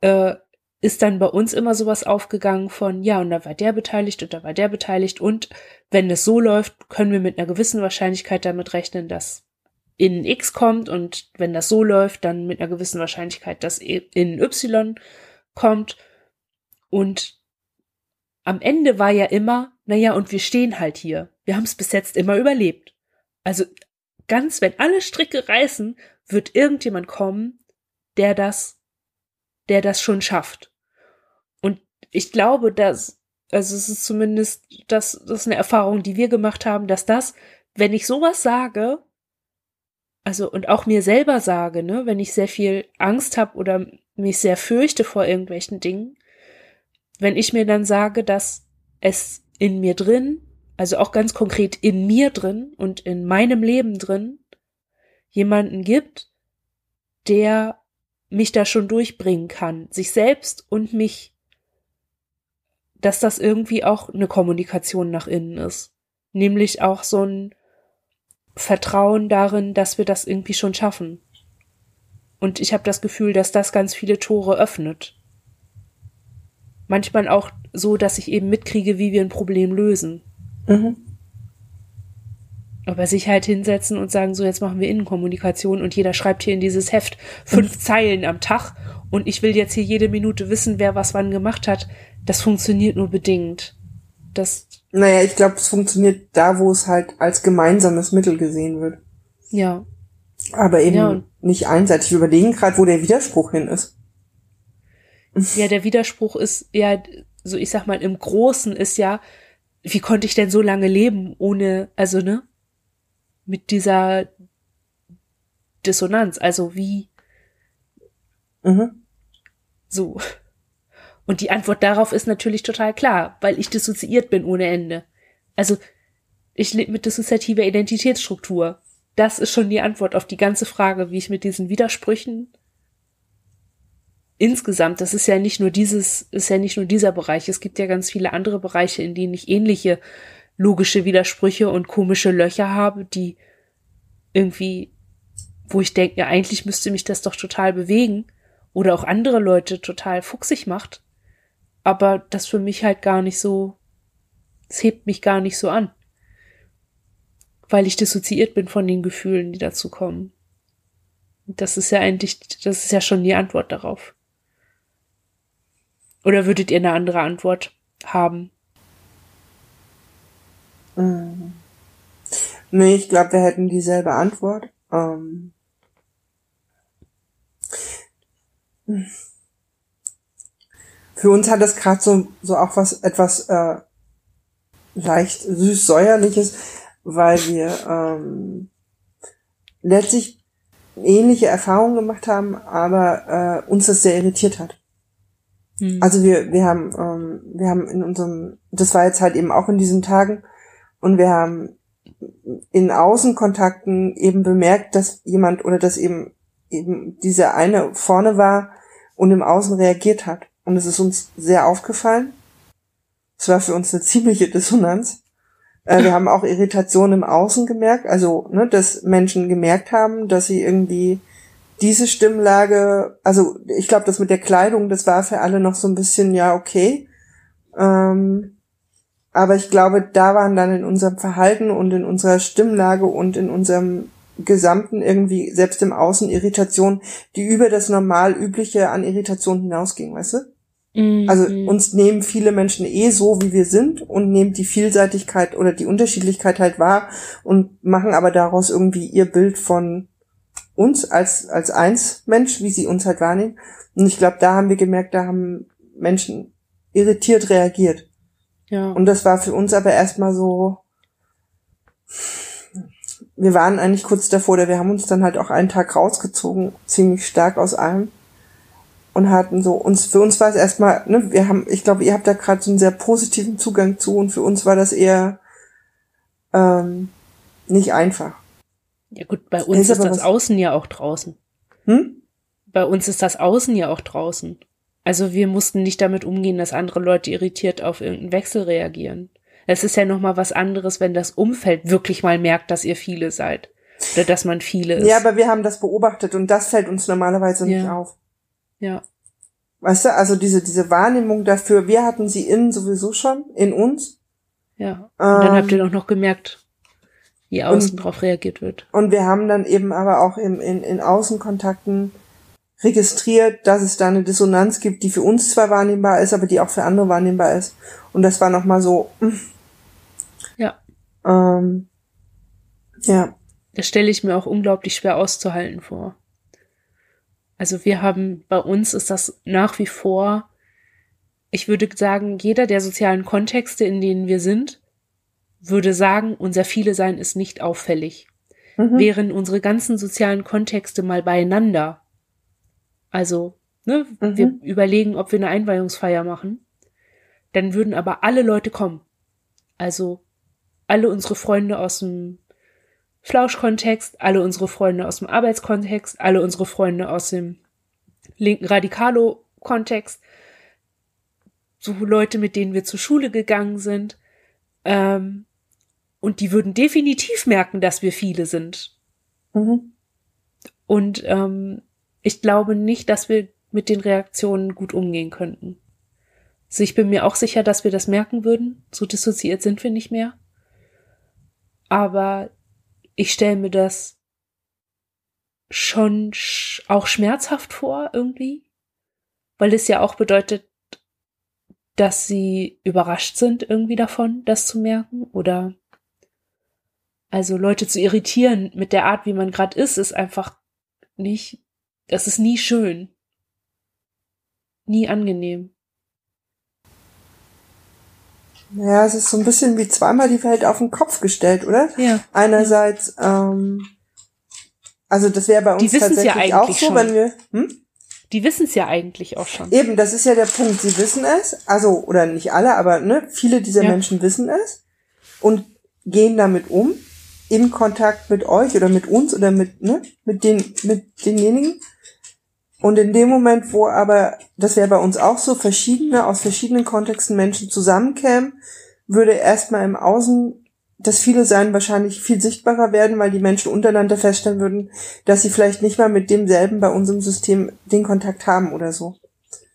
äh, ist dann bei uns immer sowas aufgegangen von, ja, und da war der beteiligt und da war der beteiligt und wenn es so läuft, können wir mit einer gewissen Wahrscheinlichkeit damit rechnen, dass in X kommt und wenn das so läuft, dann mit einer gewissen Wahrscheinlichkeit, dass in Y kommt und am Ende war ja immer, naja, und wir stehen halt hier. Wir haben es bis jetzt immer überlebt. Also ganz, wenn alle Stricke reißen, wird irgendjemand kommen, der das, der das schon schafft ich glaube, dass, also es ist zumindest, das, das ist eine Erfahrung, die wir gemacht haben, dass das, wenn ich sowas sage, also und auch mir selber sage, ne, wenn ich sehr viel Angst habe oder mich sehr fürchte vor irgendwelchen Dingen, wenn ich mir dann sage, dass es in mir drin, also auch ganz konkret in mir drin und in meinem Leben drin, jemanden gibt, der mich da schon durchbringen kann, sich selbst und mich, dass das irgendwie auch eine Kommunikation nach innen ist. Nämlich auch so ein Vertrauen darin, dass wir das irgendwie schon schaffen. Und ich habe das Gefühl, dass das ganz viele Tore öffnet. Manchmal auch so, dass ich eben mitkriege, wie wir ein Problem lösen. Mhm. Aber sich halt hinsetzen und sagen, so jetzt machen wir Innenkommunikation und jeder schreibt hier in dieses Heft fünf mhm. Zeilen am Tag und ich will jetzt hier jede Minute wissen, wer was wann gemacht hat, das funktioniert nur bedingt. Das. Naja, ich glaube, es funktioniert da, wo es halt als gemeinsames Mittel gesehen wird. Ja. Aber eben ja. nicht einseitig. überlegen gerade, wo der Widerspruch hin ist. Ja, der Widerspruch ist ja, so ich sag mal, im Großen ist ja, wie konnte ich denn so lange leben ohne, also ne, mit dieser Dissonanz, also wie mhm. so. Und die Antwort darauf ist natürlich total klar, weil ich dissoziiert bin ohne Ende. Also ich lebe mit dissoziativer Identitätsstruktur. Das ist schon die Antwort auf die ganze Frage, wie ich mit diesen Widersprüchen insgesamt, das ist ja nicht nur dieses, ist ja nicht nur dieser Bereich. Es gibt ja ganz viele andere Bereiche, in denen ich ähnliche logische Widersprüche und komische Löcher habe, die irgendwie, wo ich denke, ja, eigentlich müsste mich das doch total bewegen oder auch andere Leute total fuchsig macht. Aber das für mich halt gar nicht so, es hebt mich gar nicht so an. Weil ich dissoziiert bin von den Gefühlen, die dazu kommen. Das ist ja eigentlich, das ist ja schon die Antwort darauf. Oder würdet ihr eine andere Antwort haben? Mhm. Nee, ich glaube, wir hätten dieselbe Antwort. Ähm für uns hat das gerade so, so auch was etwas äh, leicht süß-säuerliches, weil wir ähm, letztlich ähnliche Erfahrungen gemacht haben, aber äh, uns das sehr irritiert hat. Hm. Also wir, wir haben, ähm, wir haben in unserem, das war jetzt halt eben auch in diesen Tagen, und wir haben in Außenkontakten eben bemerkt, dass jemand oder dass eben eben dieser eine vorne war und im Außen reagiert hat. Und es ist uns sehr aufgefallen. Es war für uns eine ziemliche Dissonanz. Äh, wir haben auch Irritation im Außen gemerkt, also ne, dass Menschen gemerkt haben, dass sie irgendwie diese Stimmlage, also ich glaube, das mit der Kleidung, das war für alle noch so ein bisschen ja okay. Ähm, aber ich glaube, da waren dann in unserem Verhalten und in unserer Stimmlage und in unserem gesamten irgendwie, selbst im Außen Irritation, die über das normal übliche an Irritation hinausging, weißt du? Mhm. Also uns nehmen viele Menschen eh so, wie wir sind und nehmen die Vielseitigkeit oder die Unterschiedlichkeit halt wahr und machen aber daraus irgendwie ihr Bild von uns als, als eins Mensch, wie sie uns halt wahrnehmen. Und ich glaube, da haben wir gemerkt, da haben Menschen irritiert reagiert. Ja. Und das war für uns aber erstmal so, wir waren eigentlich kurz davor, oder wir haben uns dann halt auch einen Tag rausgezogen, ziemlich stark aus allem. Und hatten so, uns, für uns war es erstmal, ne, wir haben, ich glaube, ihr habt da gerade so einen sehr positiven Zugang zu und für uns war das eher ähm, nicht einfach. Ja gut, bei uns ist, ist das Außen ja auch draußen. Hm? Bei uns ist das Außen ja auch draußen. Also wir mussten nicht damit umgehen, dass andere Leute irritiert auf irgendeinen Wechsel reagieren. Es ist ja noch mal was anderes, wenn das Umfeld wirklich mal merkt, dass ihr viele seid oder dass man viele ist. Ja, aber wir haben das beobachtet und das fällt uns normalerweise nicht ja. auf. Ja. Weißt du, also diese diese Wahrnehmung dafür, wir hatten sie innen sowieso schon in uns. Ja. Und ähm, dann habt ihr doch noch gemerkt, wie außen und, drauf reagiert wird. Und wir haben dann eben aber auch im, in, in Außenkontakten registriert, dass es da eine Dissonanz gibt, die für uns zwar wahrnehmbar ist, aber die auch für andere wahrnehmbar ist. Und das war nochmal so. Mm. Ja. Ähm, ja. Das stelle ich mir auch unglaublich schwer auszuhalten vor. Also wir haben, bei uns ist das nach wie vor, ich würde sagen, jeder der sozialen Kontexte, in denen wir sind, würde sagen, unser Viele Sein ist nicht auffällig. Mhm. Wären unsere ganzen sozialen Kontexte mal beieinander, also, ne, mhm. wir überlegen, ob wir eine Einweihungsfeier machen. Dann würden aber alle Leute kommen. Also alle unsere Freunde aus dem Flauschkontext, alle unsere Freunde aus dem Arbeitskontext, alle unsere Freunde aus dem linken Radikalo-Kontext, so Leute, mit denen wir zur Schule gegangen sind. Ähm, und die würden definitiv merken, dass wir viele sind. Mhm. Und ähm, ich glaube nicht, dass wir mit den Reaktionen gut umgehen könnten. Also ich bin mir auch sicher, dass wir das merken würden. So dissoziiert sind wir nicht mehr. Aber ich stelle mir das schon sch auch schmerzhaft vor irgendwie, weil es ja auch bedeutet, dass sie überrascht sind irgendwie davon, das zu merken oder also Leute zu irritieren mit der Art, wie man gerade ist, ist einfach nicht, das ist nie schön, nie angenehm. Ja, es ist so ein bisschen wie zweimal die Welt auf den Kopf gestellt, oder? Ja. Einerseits, ähm, also das wäre bei uns tatsächlich ja auch so, schon. wenn wir. Hm? Die wissen es ja eigentlich auch schon. Eben, das ist ja der Punkt. Sie wissen es, also oder nicht alle, aber ne, viele dieser ja. Menschen wissen es und gehen damit um in Kontakt mit euch oder mit uns oder mit ne, mit den mit denjenigen. Und in dem Moment, wo aber, das wäre bei uns auch so, verschiedene, aus verschiedenen Kontexten Menschen zusammenkämen, würde erstmal im Außen das viele sein wahrscheinlich viel sichtbarer werden, weil die Menschen untereinander feststellen würden, dass sie vielleicht nicht mal mit demselben bei unserem System den Kontakt haben oder so.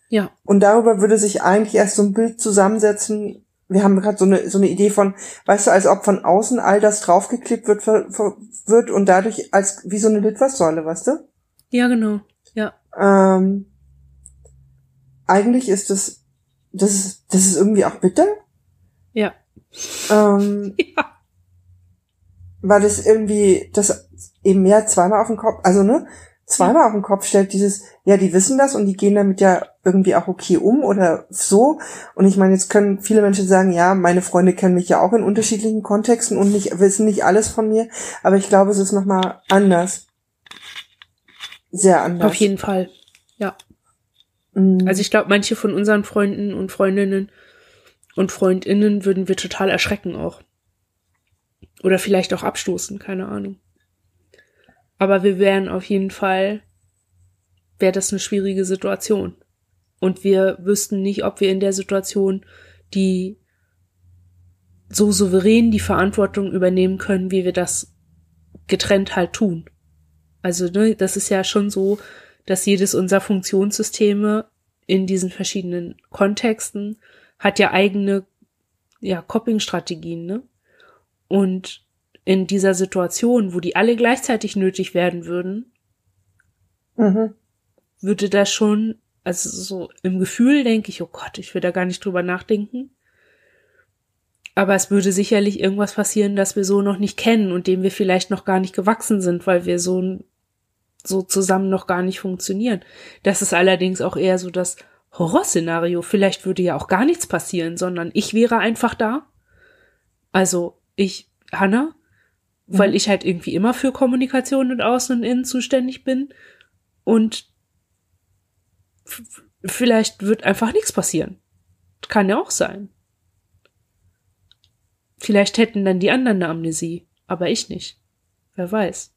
Ja. Und darüber würde sich eigentlich erst so ein Bild zusammensetzen. Wir haben gerade so eine, so eine Idee von, weißt du, als ob von außen all das draufgeklebt wird, wird und dadurch als wie so eine Litfaßsäule, weißt du? Ja, genau. Ja. Ähm, eigentlich ist das, das ist, das ist irgendwie auch bitter. Ja. Ähm, ja. Weil das irgendwie, das eben mehr zweimal auf den Kopf, also ne, zweimal auf den Kopf stellt, dieses, ja, die wissen das und die gehen damit ja irgendwie auch okay um oder so. Und ich meine, jetzt können viele Menschen sagen, ja, meine Freunde kennen mich ja auch in unterschiedlichen Kontexten und nicht, wissen nicht alles von mir, aber ich glaube, es ist nochmal anders. Sehr anders. Auf jeden Fall, ja. Mhm. Also ich glaube, manche von unseren Freunden und Freundinnen und Freundinnen würden wir total erschrecken auch. Oder vielleicht auch abstoßen, keine Ahnung. Aber wir wären auf jeden Fall, wäre das eine schwierige Situation. Und wir wüssten nicht, ob wir in der Situation die so souverän die Verantwortung übernehmen können, wie wir das getrennt halt tun. Also ne, das ist ja schon so, dass jedes unserer Funktionssysteme in diesen verschiedenen Kontexten hat ja eigene ja, Coping-Strategien, ne? Und in dieser Situation, wo die alle gleichzeitig nötig werden würden, mhm. würde das schon, also so im Gefühl denke ich, oh Gott, ich will da gar nicht drüber nachdenken. Aber es würde sicherlich irgendwas passieren, das wir so noch nicht kennen und dem wir vielleicht noch gar nicht gewachsen sind, weil wir so, so zusammen noch gar nicht funktionieren. Das ist allerdings auch eher so das Horrorszenario. Vielleicht würde ja auch gar nichts passieren, sondern ich wäre einfach da. Also ich, Hanna, mhm. weil ich halt irgendwie immer für Kommunikation und Außen und Innen zuständig bin. Und vielleicht wird einfach nichts passieren. Kann ja auch sein. Vielleicht hätten dann die anderen eine Amnesie, aber ich nicht. Wer weiß.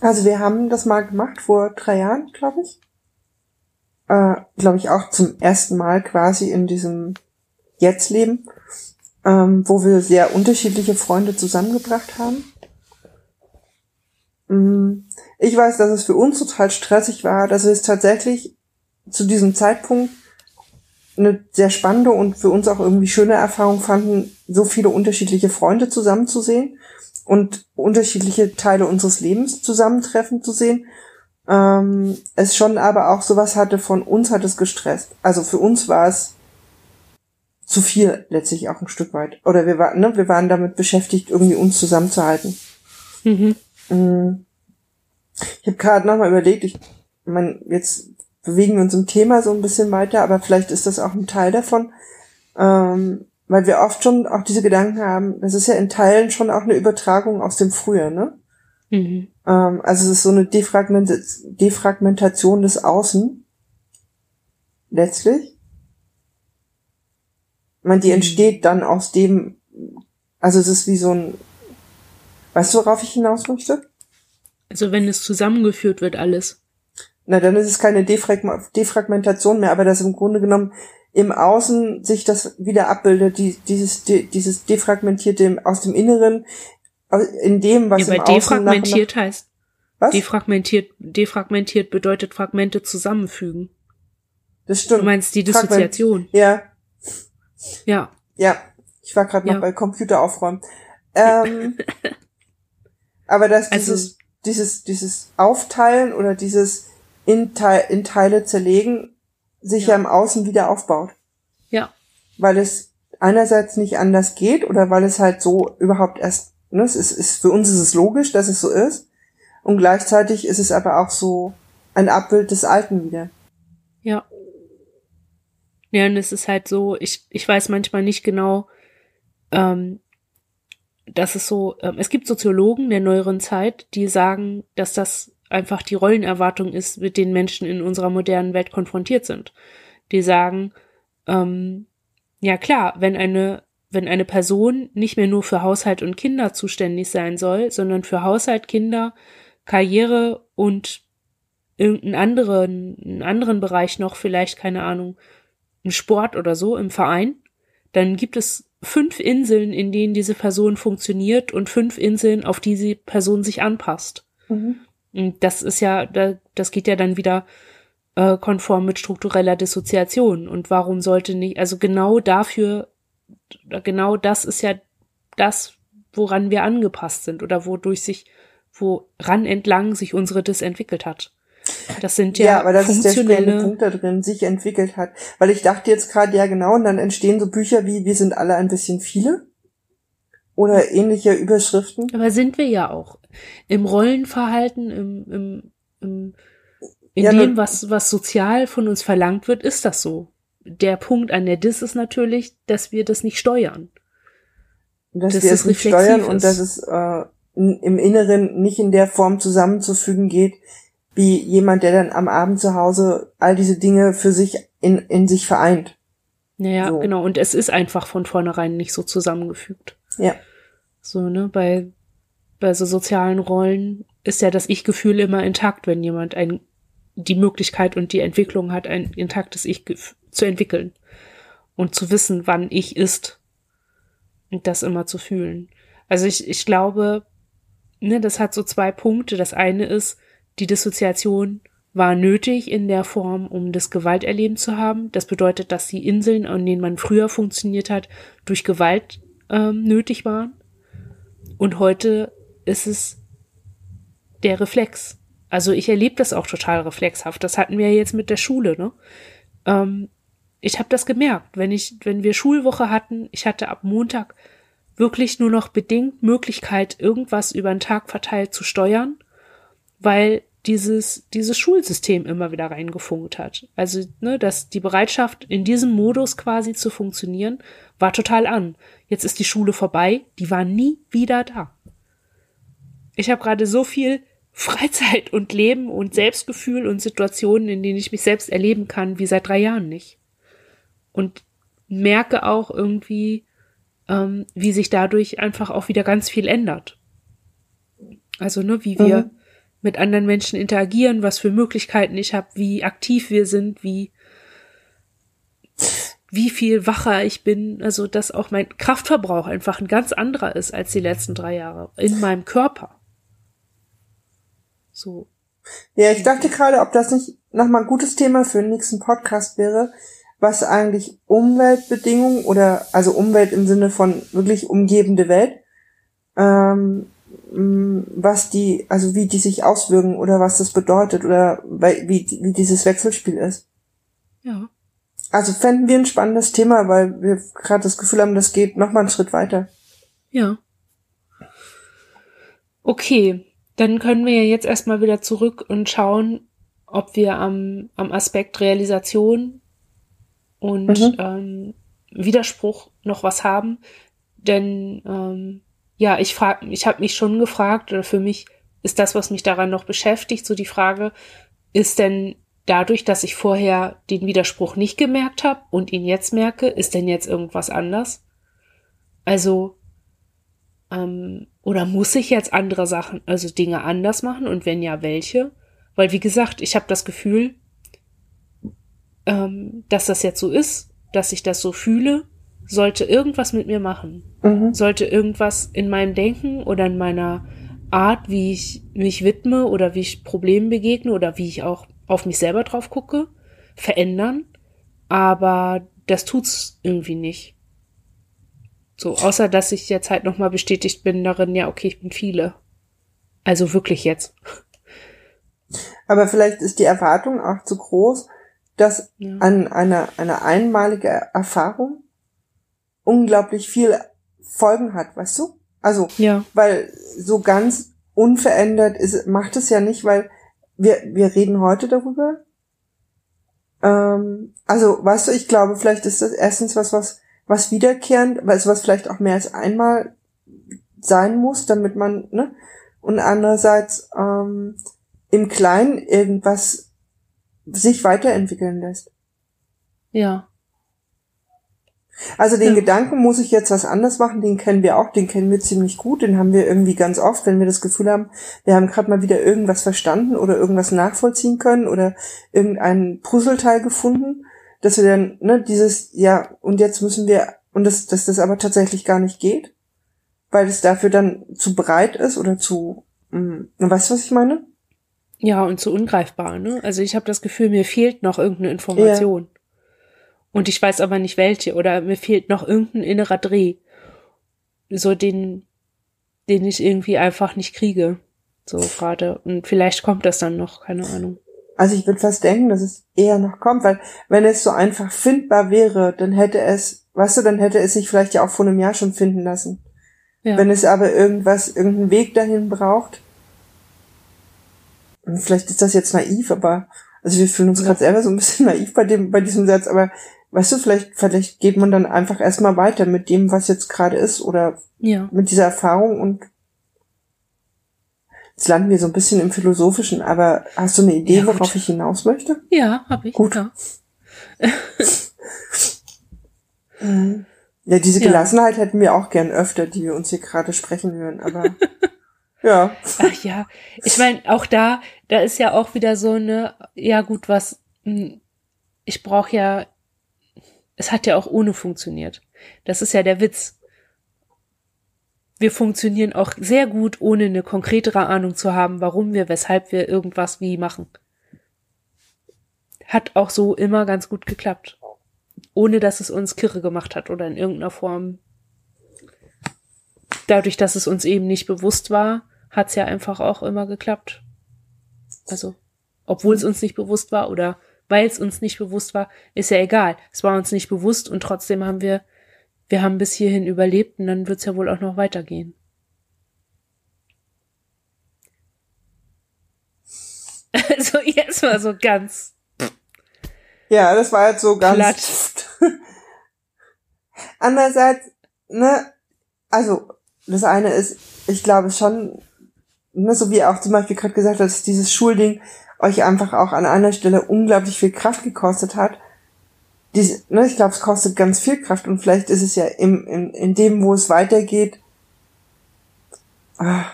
Also wir haben das mal gemacht vor drei Jahren, glaube ich äh, glaube ich, auch zum ersten Mal quasi in diesem Jetzt-Leben, ähm, wo wir sehr unterschiedliche Freunde zusammengebracht haben. Mm, ich weiß, dass es für uns total stressig war, dass wir es tatsächlich zu diesem Zeitpunkt eine sehr spannende und für uns auch irgendwie schöne Erfahrung fanden, so viele unterschiedliche Freunde zusammenzusehen und unterschiedliche Teile unseres Lebens zusammentreffen zu sehen ähm, es schon aber auch sowas hatte, von uns hat es gestresst. Also für uns war es zu viel letztlich auch ein Stück weit. Oder wir waren, ne, wir waren damit beschäftigt, irgendwie uns zusammenzuhalten. Mhm. Mm. Ich habe gerade nochmal überlegt, ich meine, jetzt bewegen wir uns im Thema so ein bisschen weiter, aber vielleicht ist das auch ein Teil davon, ähm, weil wir oft schon auch diese Gedanken haben, das ist ja in Teilen schon auch eine Übertragung aus dem Früher, ne? Mhm. Ähm, also es ist so eine Defragment Defragmentation des Außen. Letztlich. Ich meine, die mhm. entsteht dann aus dem, also es ist wie so ein Weißt du, worauf ich hinaus möchte? Also wenn es zusammengeführt wird, alles. Na, dann ist es keine Defrag Defragmentation mehr, aber das im Grunde genommen im Außen sich das wieder abbildet, die, dieses, die, dieses defragmentierte aus dem Inneren, in dem, was ja, im Außen defragmentiert nach, nach, heißt. Was? Defragmentiert, defragmentiert bedeutet Fragmente zusammenfügen. Das stimmt. Du meinst die Dissoziation. Ja. Ja. Ja. Ich war gerade noch ja. bei Computer aufräumen. Ähm, aber dass also, dieses, dieses, dieses Aufteilen oder dieses in, Teil, in Teile zerlegen sich ja. ja im Außen wieder aufbaut. Ja. Weil es einerseits nicht anders geht oder weil es halt so überhaupt erst, ne, es ist, ist für uns ist es logisch, dass es so ist. Und gleichzeitig ist es aber auch so ein Abbild des Alten wieder. Ja. Ja, und es ist halt so, ich, ich weiß manchmal nicht genau, ähm, dass es so, ähm, es gibt Soziologen der neueren Zeit, die sagen, dass das einfach die Rollenerwartung ist, mit denen Menschen in unserer modernen Welt konfrontiert sind. Die sagen, ähm, ja klar, wenn eine, wenn eine Person nicht mehr nur für Haushalt und Kinder zuständig sein soll, sondern für Haushalt, Kinder, Karriere und irgendeinen anderen, einen anderen Bereich noch, vielleicht, keine Ahnung, ein Sport oder so im Verein, dann gibt es fünf Inseln, in denen diese Person funktioniert und fünf Inseln, auf die die Person sich anpasst. Mhm. Und das ist ja, das geht ja dann wieder äh, konform mit struktureller Dissoziation. Und warum sollte nicht, also genau dafür, genau das ist ja das, woran wir angepasst sind oder wodurch sich woran entlang sich unsere Dis entwickelt hat. Das sind ja, ja aber das ist der Punkt da drin, sich entwickelt hat. Weil ich dachte jetzt gerade, ja genau, und dann entstehen so Bücher wie Wir sind alle ein bisschen viele oder ähnliche Überschriften. Aber sind wir ja auch. Im Rollenverhalten, im, im, im in ja, dem, was, was sozial von uns verlangt wird, ist das so. Der Punkt an der Dis ist natürlich, dass wir das nicht steuern. Dass, dass wir es nicht steuern ist. und dass es äh, im Inneren nicht in der Form zusammenzufügen geht, wie jemand, der dann am Abend zu Hause all diese Dinge für sich in, in sich vereint. Naja, so. genau. Und es ist einfach von vornherein nicht so zusammengefügt. Ja. So, ne, bei, bei so sozialen Rollen ist ja das Ich-Gefühl immer intakt, wenn jemand ein, die Möglichkeit und die Entwicklung hat, ein intaktes Ich zu entwickeln. Und zu wissen, wann Ich ist. Und das immer zu fühlen. Also ich, ich glaube, ne, das hat so zwei Punkte. Das eine ist, die Dissoziation war nötig in der Form, um das Gewalterleben zu haben. Das bedeutet, dass die Inseln, an denen man früher funktioniert hat, durch Gewalt ähm, nötig waren. Und heute ist es der Reflex. Also ich erlebe das auch total reflexhaft. Das hatten wir jetzt mit der Schule, ne? Ähm, ich habe das gemerkt, wenn ich, wenn wir Schulwoche hatten, ich hatte ab Montag wirklich nur noch bedingt Möglichkeit, irgendwas über den Tag verteilt zu steuern, weil dieses, dieses Schulsystem immer wieder reingefunkt hat. Also, ne, dass die Bereitschaft, in diesem Modus quasi zu funktionieren, war total an. Jetzt ist die Schule vorbei, die war nie wieder da. Ich habe gerade so viel Freizeit und Leben und Selbstgefühl und Situationen, in denen ich mich selbst erleben kann, wie seit drei Jahren nicht. Und merke auch irgendwie, ähm, wie sich dadurch einfach auch wieder ganz viel ändert. Also, ne, wie wir mhm. Mit anderen Menschen interagieren, was für Möglichkeiten ich habe, wie aktiv wir sind, wie wie viel wacher ich bin, also dass auch mein Kraftverbrauch einfach ein ganz anderer ist als die letzten drei Jahre in meinem Körper. So. Ja, ich dachte gerade, ob das nicht nochmal ein gutes Thema für den nächsten Podcast wäre, was eigentlich Umweltbedingungen oder also Umwelt im Sinne von wirklich umgebende Welt, ähm, was die, also wie die sich auswirken oder was das bedeutet oder wie, wie dieses Wechselspiel ist. Ja. Also fänden wir ein spannendes Thema, weil wir gerade das Gefühl haben, das geht nochmal einen Schritt weiter. Ja. Okay, dann können wir ja jetzt erstmal wieder zurück und schauen, ob wir am, am Aspekt Realisation und mhm. ähm, Widerspruch noch was haben. Denn ähm, ja, ich frage, ich habe mich schon gefragt, oder für mich ist das, was mich daran noch beschäftigt, so die Frage, ist denn dadurch, dass ich vorher den Widerspruch nicht gemerkt habe und ihn jetzt merke, ist denn jetzt irgendwas anders? Also, ähm, Oder muss ich jetzt andere Sachen, also Dinge anders machen? Und wenn ja, welche? Weil, wie gesagt, ich habe das Gefühl, ähm, dass das jetzt so ist, dass ich das so fühle, sollte irgendwas mit mir machen. Mhm. Sollte irgendwas in meinem Denken oder in meiner Art, wie ich mich widme oder wie ich Problemen begegne oder wie ich auch auf mich selber drauf gucke, verändern. Aber das tut's irgendwie nicht. So, außer dass ich jetzt halt nochmal bestätigt bin darin, ja, okay, ich bin viele. Also wirklich jetzt. Aber vielleicht ist die Erwartung auch zu groß, dass ja. an einer, eine einmalige Erfahrung unglaublich viel Folgen hat, weißt du? Also, ja. weil so ganz unverändert ist, macht es ja nicht, weil wir, wir reden heute darüber. Ähm, also, weißt du, ich glaube, vielleicht ist das erstens was, was, was wiederkehrend, also was vielleicht auch mehr als einmal sein muss, damit man, ne? Und andererseits ähm, im Kleinen irgendwas sich weiterentwickeln lässt. Ja. Also den ja. Gedanken, muss ich jetzt was anders machen, den kennen wir auch, den kennen wir ziemlich gut, den haben wir irgendwie ganz oft, wenn wir das Gefühl haben, wir haben gerade mal wieder irgendwas verstanden oder irgendwas nachvollziehen können oder irgendein Puzzleteil gefunden, dass wir dann, ne, dieses, ja, und jetzt müssen wir, und das, dass das aber tatsächlich gar nicht geht, weil es dafür dann zu breit ist oder zu, mh, hm, weißt du, was ich meine? Ja, und zu ungreifbar, ne? Also ich habe das Gefühl, mir fehlt noch irgendeine Information. Ja. Und ich weiß aber nicht welche oder mir fehlt noch irgendein innerer Dreh. So den, den ich irgendwie einfach nicht kriege. So gerade. Und vielleicht kommt das dann noch, keine Ahnung. Also ich würde fast denken, dass es eher noch kommt, weil wenn es so einfach findbar wäre, dann hätte es, weißt du, dann hätte es sich vielleicht ja auch vor einem Jahr schon finden lassen. Ja. Wenn es aber irgendwas, irgendeinen Weg dahin braucht, vielleicht ist das jetzt naiv, aber also wir fühlen uns ja. gerade selber so ein bisschen naiv bei dem, bei diesem Satz, aber weißt du, vielleicht, vielleicht geht man dann einfach erstmal weiter mit dem, was jetzt gerade ist oder ja. mit dieser Erfahrung und jetzt landen wir so ein bisschen im Philosophischen, aber hast du eine Idee, ja, worauf ich hinaus möchte? Ja, habe ich. Gut. Ja, ja diese Gelassenheit hätten wir auch gern öfter, die wir uns hier gerade sprechen hören, aber Ja. Ach ja. Ich meine, auch da, da ist ja auch wieder so eine, ja gut, was, hm, ich brauche ja, es hat ja auch ohne funktioniert. Das ist ja der Witz. Wir funktionieren auch sehr gut, ohne eine konkretere Ahnung zu haben, warum wir, weshalb wir irgendwas wie machen. Hat auch so immer ganz gut geklappt. Ohne dass es uns kirre gemacht hat oder in irgendeiner Form dadurch, dass es uns eben nicht bewusst war, hat's ja einfach auch immer geklappt. Also, obwohl es uns nicht bewusst war oder weil es uns nicht bewusst war, ist ja egal. Es war uns nicht bewusst und trotzdem haben wir, wir haben bis hierhin überlebt und dann wird's ja wohl auch noch weitergehen. Also jetzt mal so ganz. Ja, das war jetzt so ganz. Andererseits, ne, also das eine ist, ich glaube schon, ne, so wie auch zum Beispiel gerade gesagt dass dieses Schulding euch einfach auch an einer Stelle unglaublich viel Kraft gekostet hat. Dies, ne, ich glaube, es kostet ganz viel Kraft und vielleicht ist es ja im, in, in dem, wo es weitergeht, ah,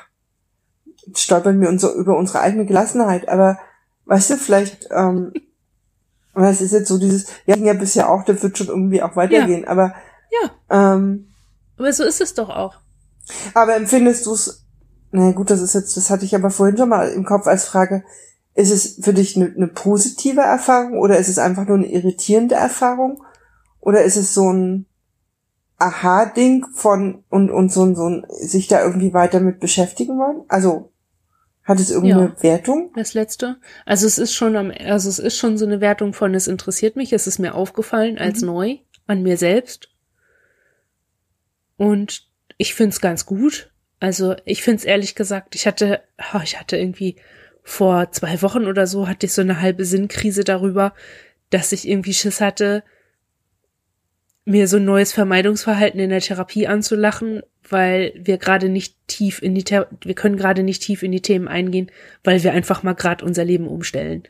stolpern wir uns so über unsere eigene Gelassenheit. Aber weißt du, vielleicht, ähm, es ist jetzt so dieses, ja, ja bisher auch, das wird schon irgendwie auch weitergehen, ja. aber ja. Ähm, aber so ist es doch auch. Aber empfindest du es, na gut, das ist jetzt, das hatte ich aber vorhin schon mal im Kopf als Frage, ist es für dich eine, eine positive Erfahrung oder ist es einfach nur eine irritierende Erfahrung? Oder ist es so ein Aha-Ding von und, und so ein, so ein, sich da irgendwie weiter mit beschäftigen wollen? Also, hat es irgendeine ja, Wertung? Das letzte. Also es ist schon am, also es ist schon so eine Wertung von, es interessiert mich, es ist mir aufgefallen als mhm. neu an mir selbst. Und ich find's ganz gut. Also ich find's ehrlich gesagt, ich hatte, oh, ich hatte irgendwie vor zwei Wochen oder so hatte ich so eine halbe Sinnkrise darüber, dass ich irgendwie Schiss hatte, mir so ein neues Vermeidungsverhalten in der Therapie anzulachen, weil wir gerade nicht tief in die, Thera wir können gerade nicht tief in die Themen eingehen, weil wir einfach mal gerade unser Leben umstellen.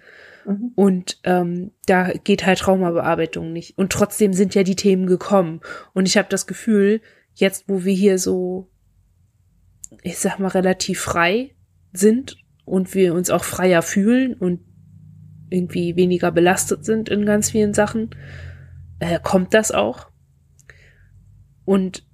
Mhm. Und ähm, da geht halt Traumabearbeitung nicht. Und trotzdem sind ja die Themen gekommen. Und ich habe das Gefühl, jetzt, wo wir hier so ich sag mal, relativ frei sind und wir uns auch freier fühlen und irgendwie weniger belastet sind in ganz vielen Sachen, äh, kommt das auch. Und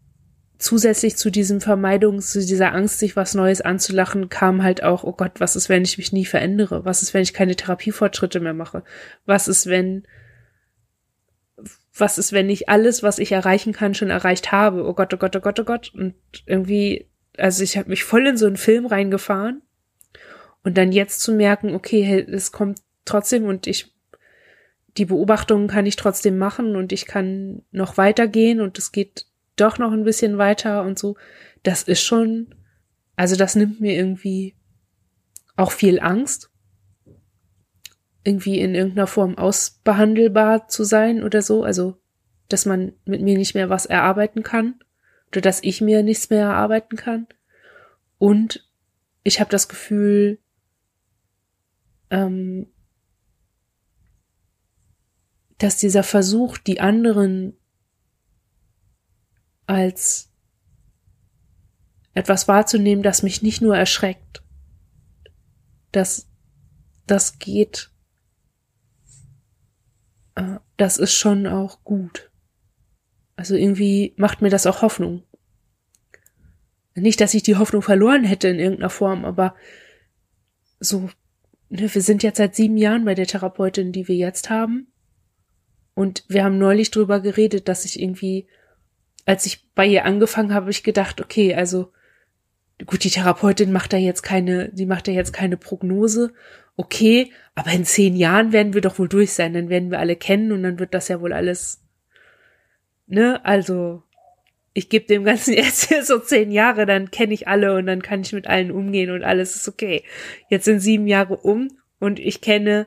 zusätzlich zu diesem Vermeidung, zu dieser Angst, sich was Neues anzulachen, kam halt auch, oh Gott, was ist, wenn ich mich nie verändere? Was ist, wenn ich keine Therapiefortschritte mehr mache? Was ist, wenn, was ist, wenn ich alles, was ich erreichen kann, schon erreicht habe? Oh Gott, oh Gott, oh Gott, oh Gott. Und irgendwie, also ich habe mich voll in so einen Film reingefahren. Und dann jetzt zu merken, okay, es kommt trotzdem und ich, die Beobachtungen kann ich trotzdem machen und ich kann noch weitergehen und es geht doch noch ein bisschen weiter und so. Das ist schon, also das nimmt mir irgendwie auch viel Angst, irgendwie in irgendeiner Form ausbehandelbar zu sein oder so. Also, dass man mit mir nicht mehr was erarbeiten kann oder dass ich mir nichts mehr erarbeiten kann. Und ich habe das Gefühl, ähm, dass dieser Versuch, die anderen als etwas wahrzunehmen, das mich nicht nur erschreckt. Das, das geht. Äh, das ist schon auch gut. Also irgendwie macht mir das auch Hoffnung. Nicht, dass ich die Hoffnung verloren hätte in irgendeiner Form, aber so, wir sind jetzt seit sieben Jahren bei der Therapeutin, die wir jetzt haben. Und wir haben neulich drüber geredet, dass ich irgendwie als ich bei ihr angefangen habe, habe ich gedacht, okay, also gut, die Therapeutin macht da jetzt keine, die macht da jetzt keine Prognose, okay, aber in zehn Jahren werden wir doch wohl durch sein, dann werden wir alle kennen und dann wird das ja wohl alles, ne, also ich gebe dem Ganzen jetzt so zehn Jahre, dann kenne ich alle und dann kann ich mit allen umgehen und alles ist okay. Jetzt sind sieben Jahre um und ich kenne,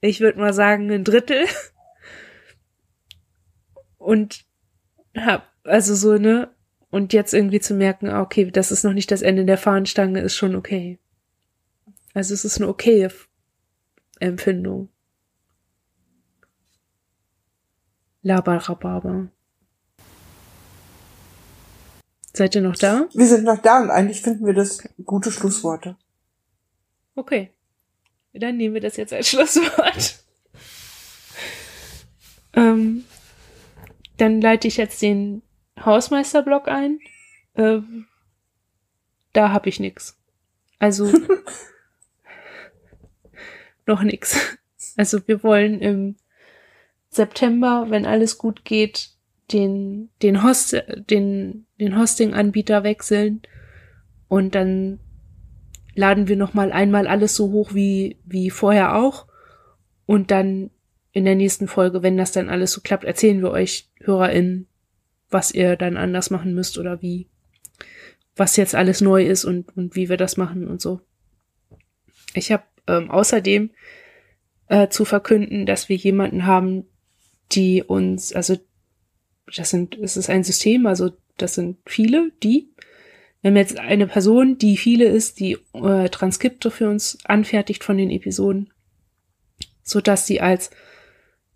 ich würde mal sagen, ein Drittel und hab also so, ne? Und jetzt irgendwie zu merken, ah, okay, das ist noch nicht das Ende der Fahnenstange, ist schon okay. Also es ist eine okaye Empfindung. Labarababa. Seid ihr noch da? Wir sind noch da und eigentlich finden wir das gute Schlussworte. Okay. Dann nehmen wir das jetzt als Schlusswort. ähm, dann leite ich jetzt den Hausmeisterblock ein. Äh, da habe ich nix. Also noch nix. Also wir wollen im September, wenn alles gut geht, den den Host den den Hosting-Anbieter wechseln und dann laden wir noch mal einmal alles so hoch wie wie vorher auch und dann in der nächsten Folge, wenn das dann alles so klappt, erzählen wir euch HörerInnen, was ihr dann anders machen müsst oder wie, was jetzt alles neu ist und, und wie wir das machen und so. Ich habe ähm, außerdem äh, zu verkünden, dass wir jemanden haben, die uns, also das sind, es ist ein System, also das sind viele, die. Wir haben jetzt eine Person, die viele ist, die äh, Transkripte für uns anfertigt von den Episoden, so dass sie als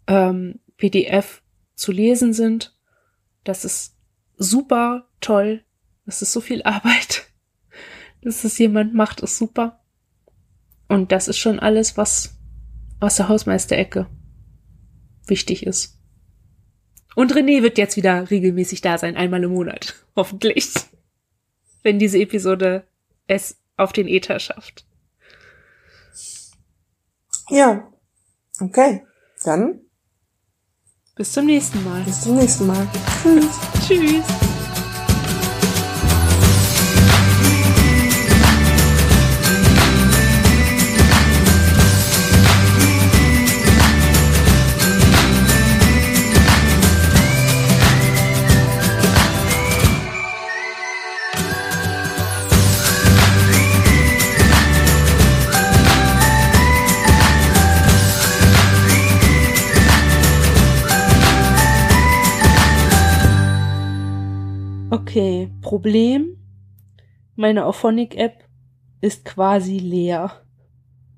ähm, PDF zu lesen sind das ist super toll. Das ist so viel Arbeit. Dass es jemand macht, ist super. Und das ist schon alles, was aus der Hausmeisterecke wichtig ist. Und René wird jetzt wieder regelmäßig da sein, einmal im Monat. Hoffentlich. Wenn diese Episode es auf den Äther schafft. Ja. Okay. Dann bis zum nächsten Mal. Bis zum nächsten Mal. Tschüss. Tschüss. Okay, Problem. Meine Auphonic-App ist quasi leer.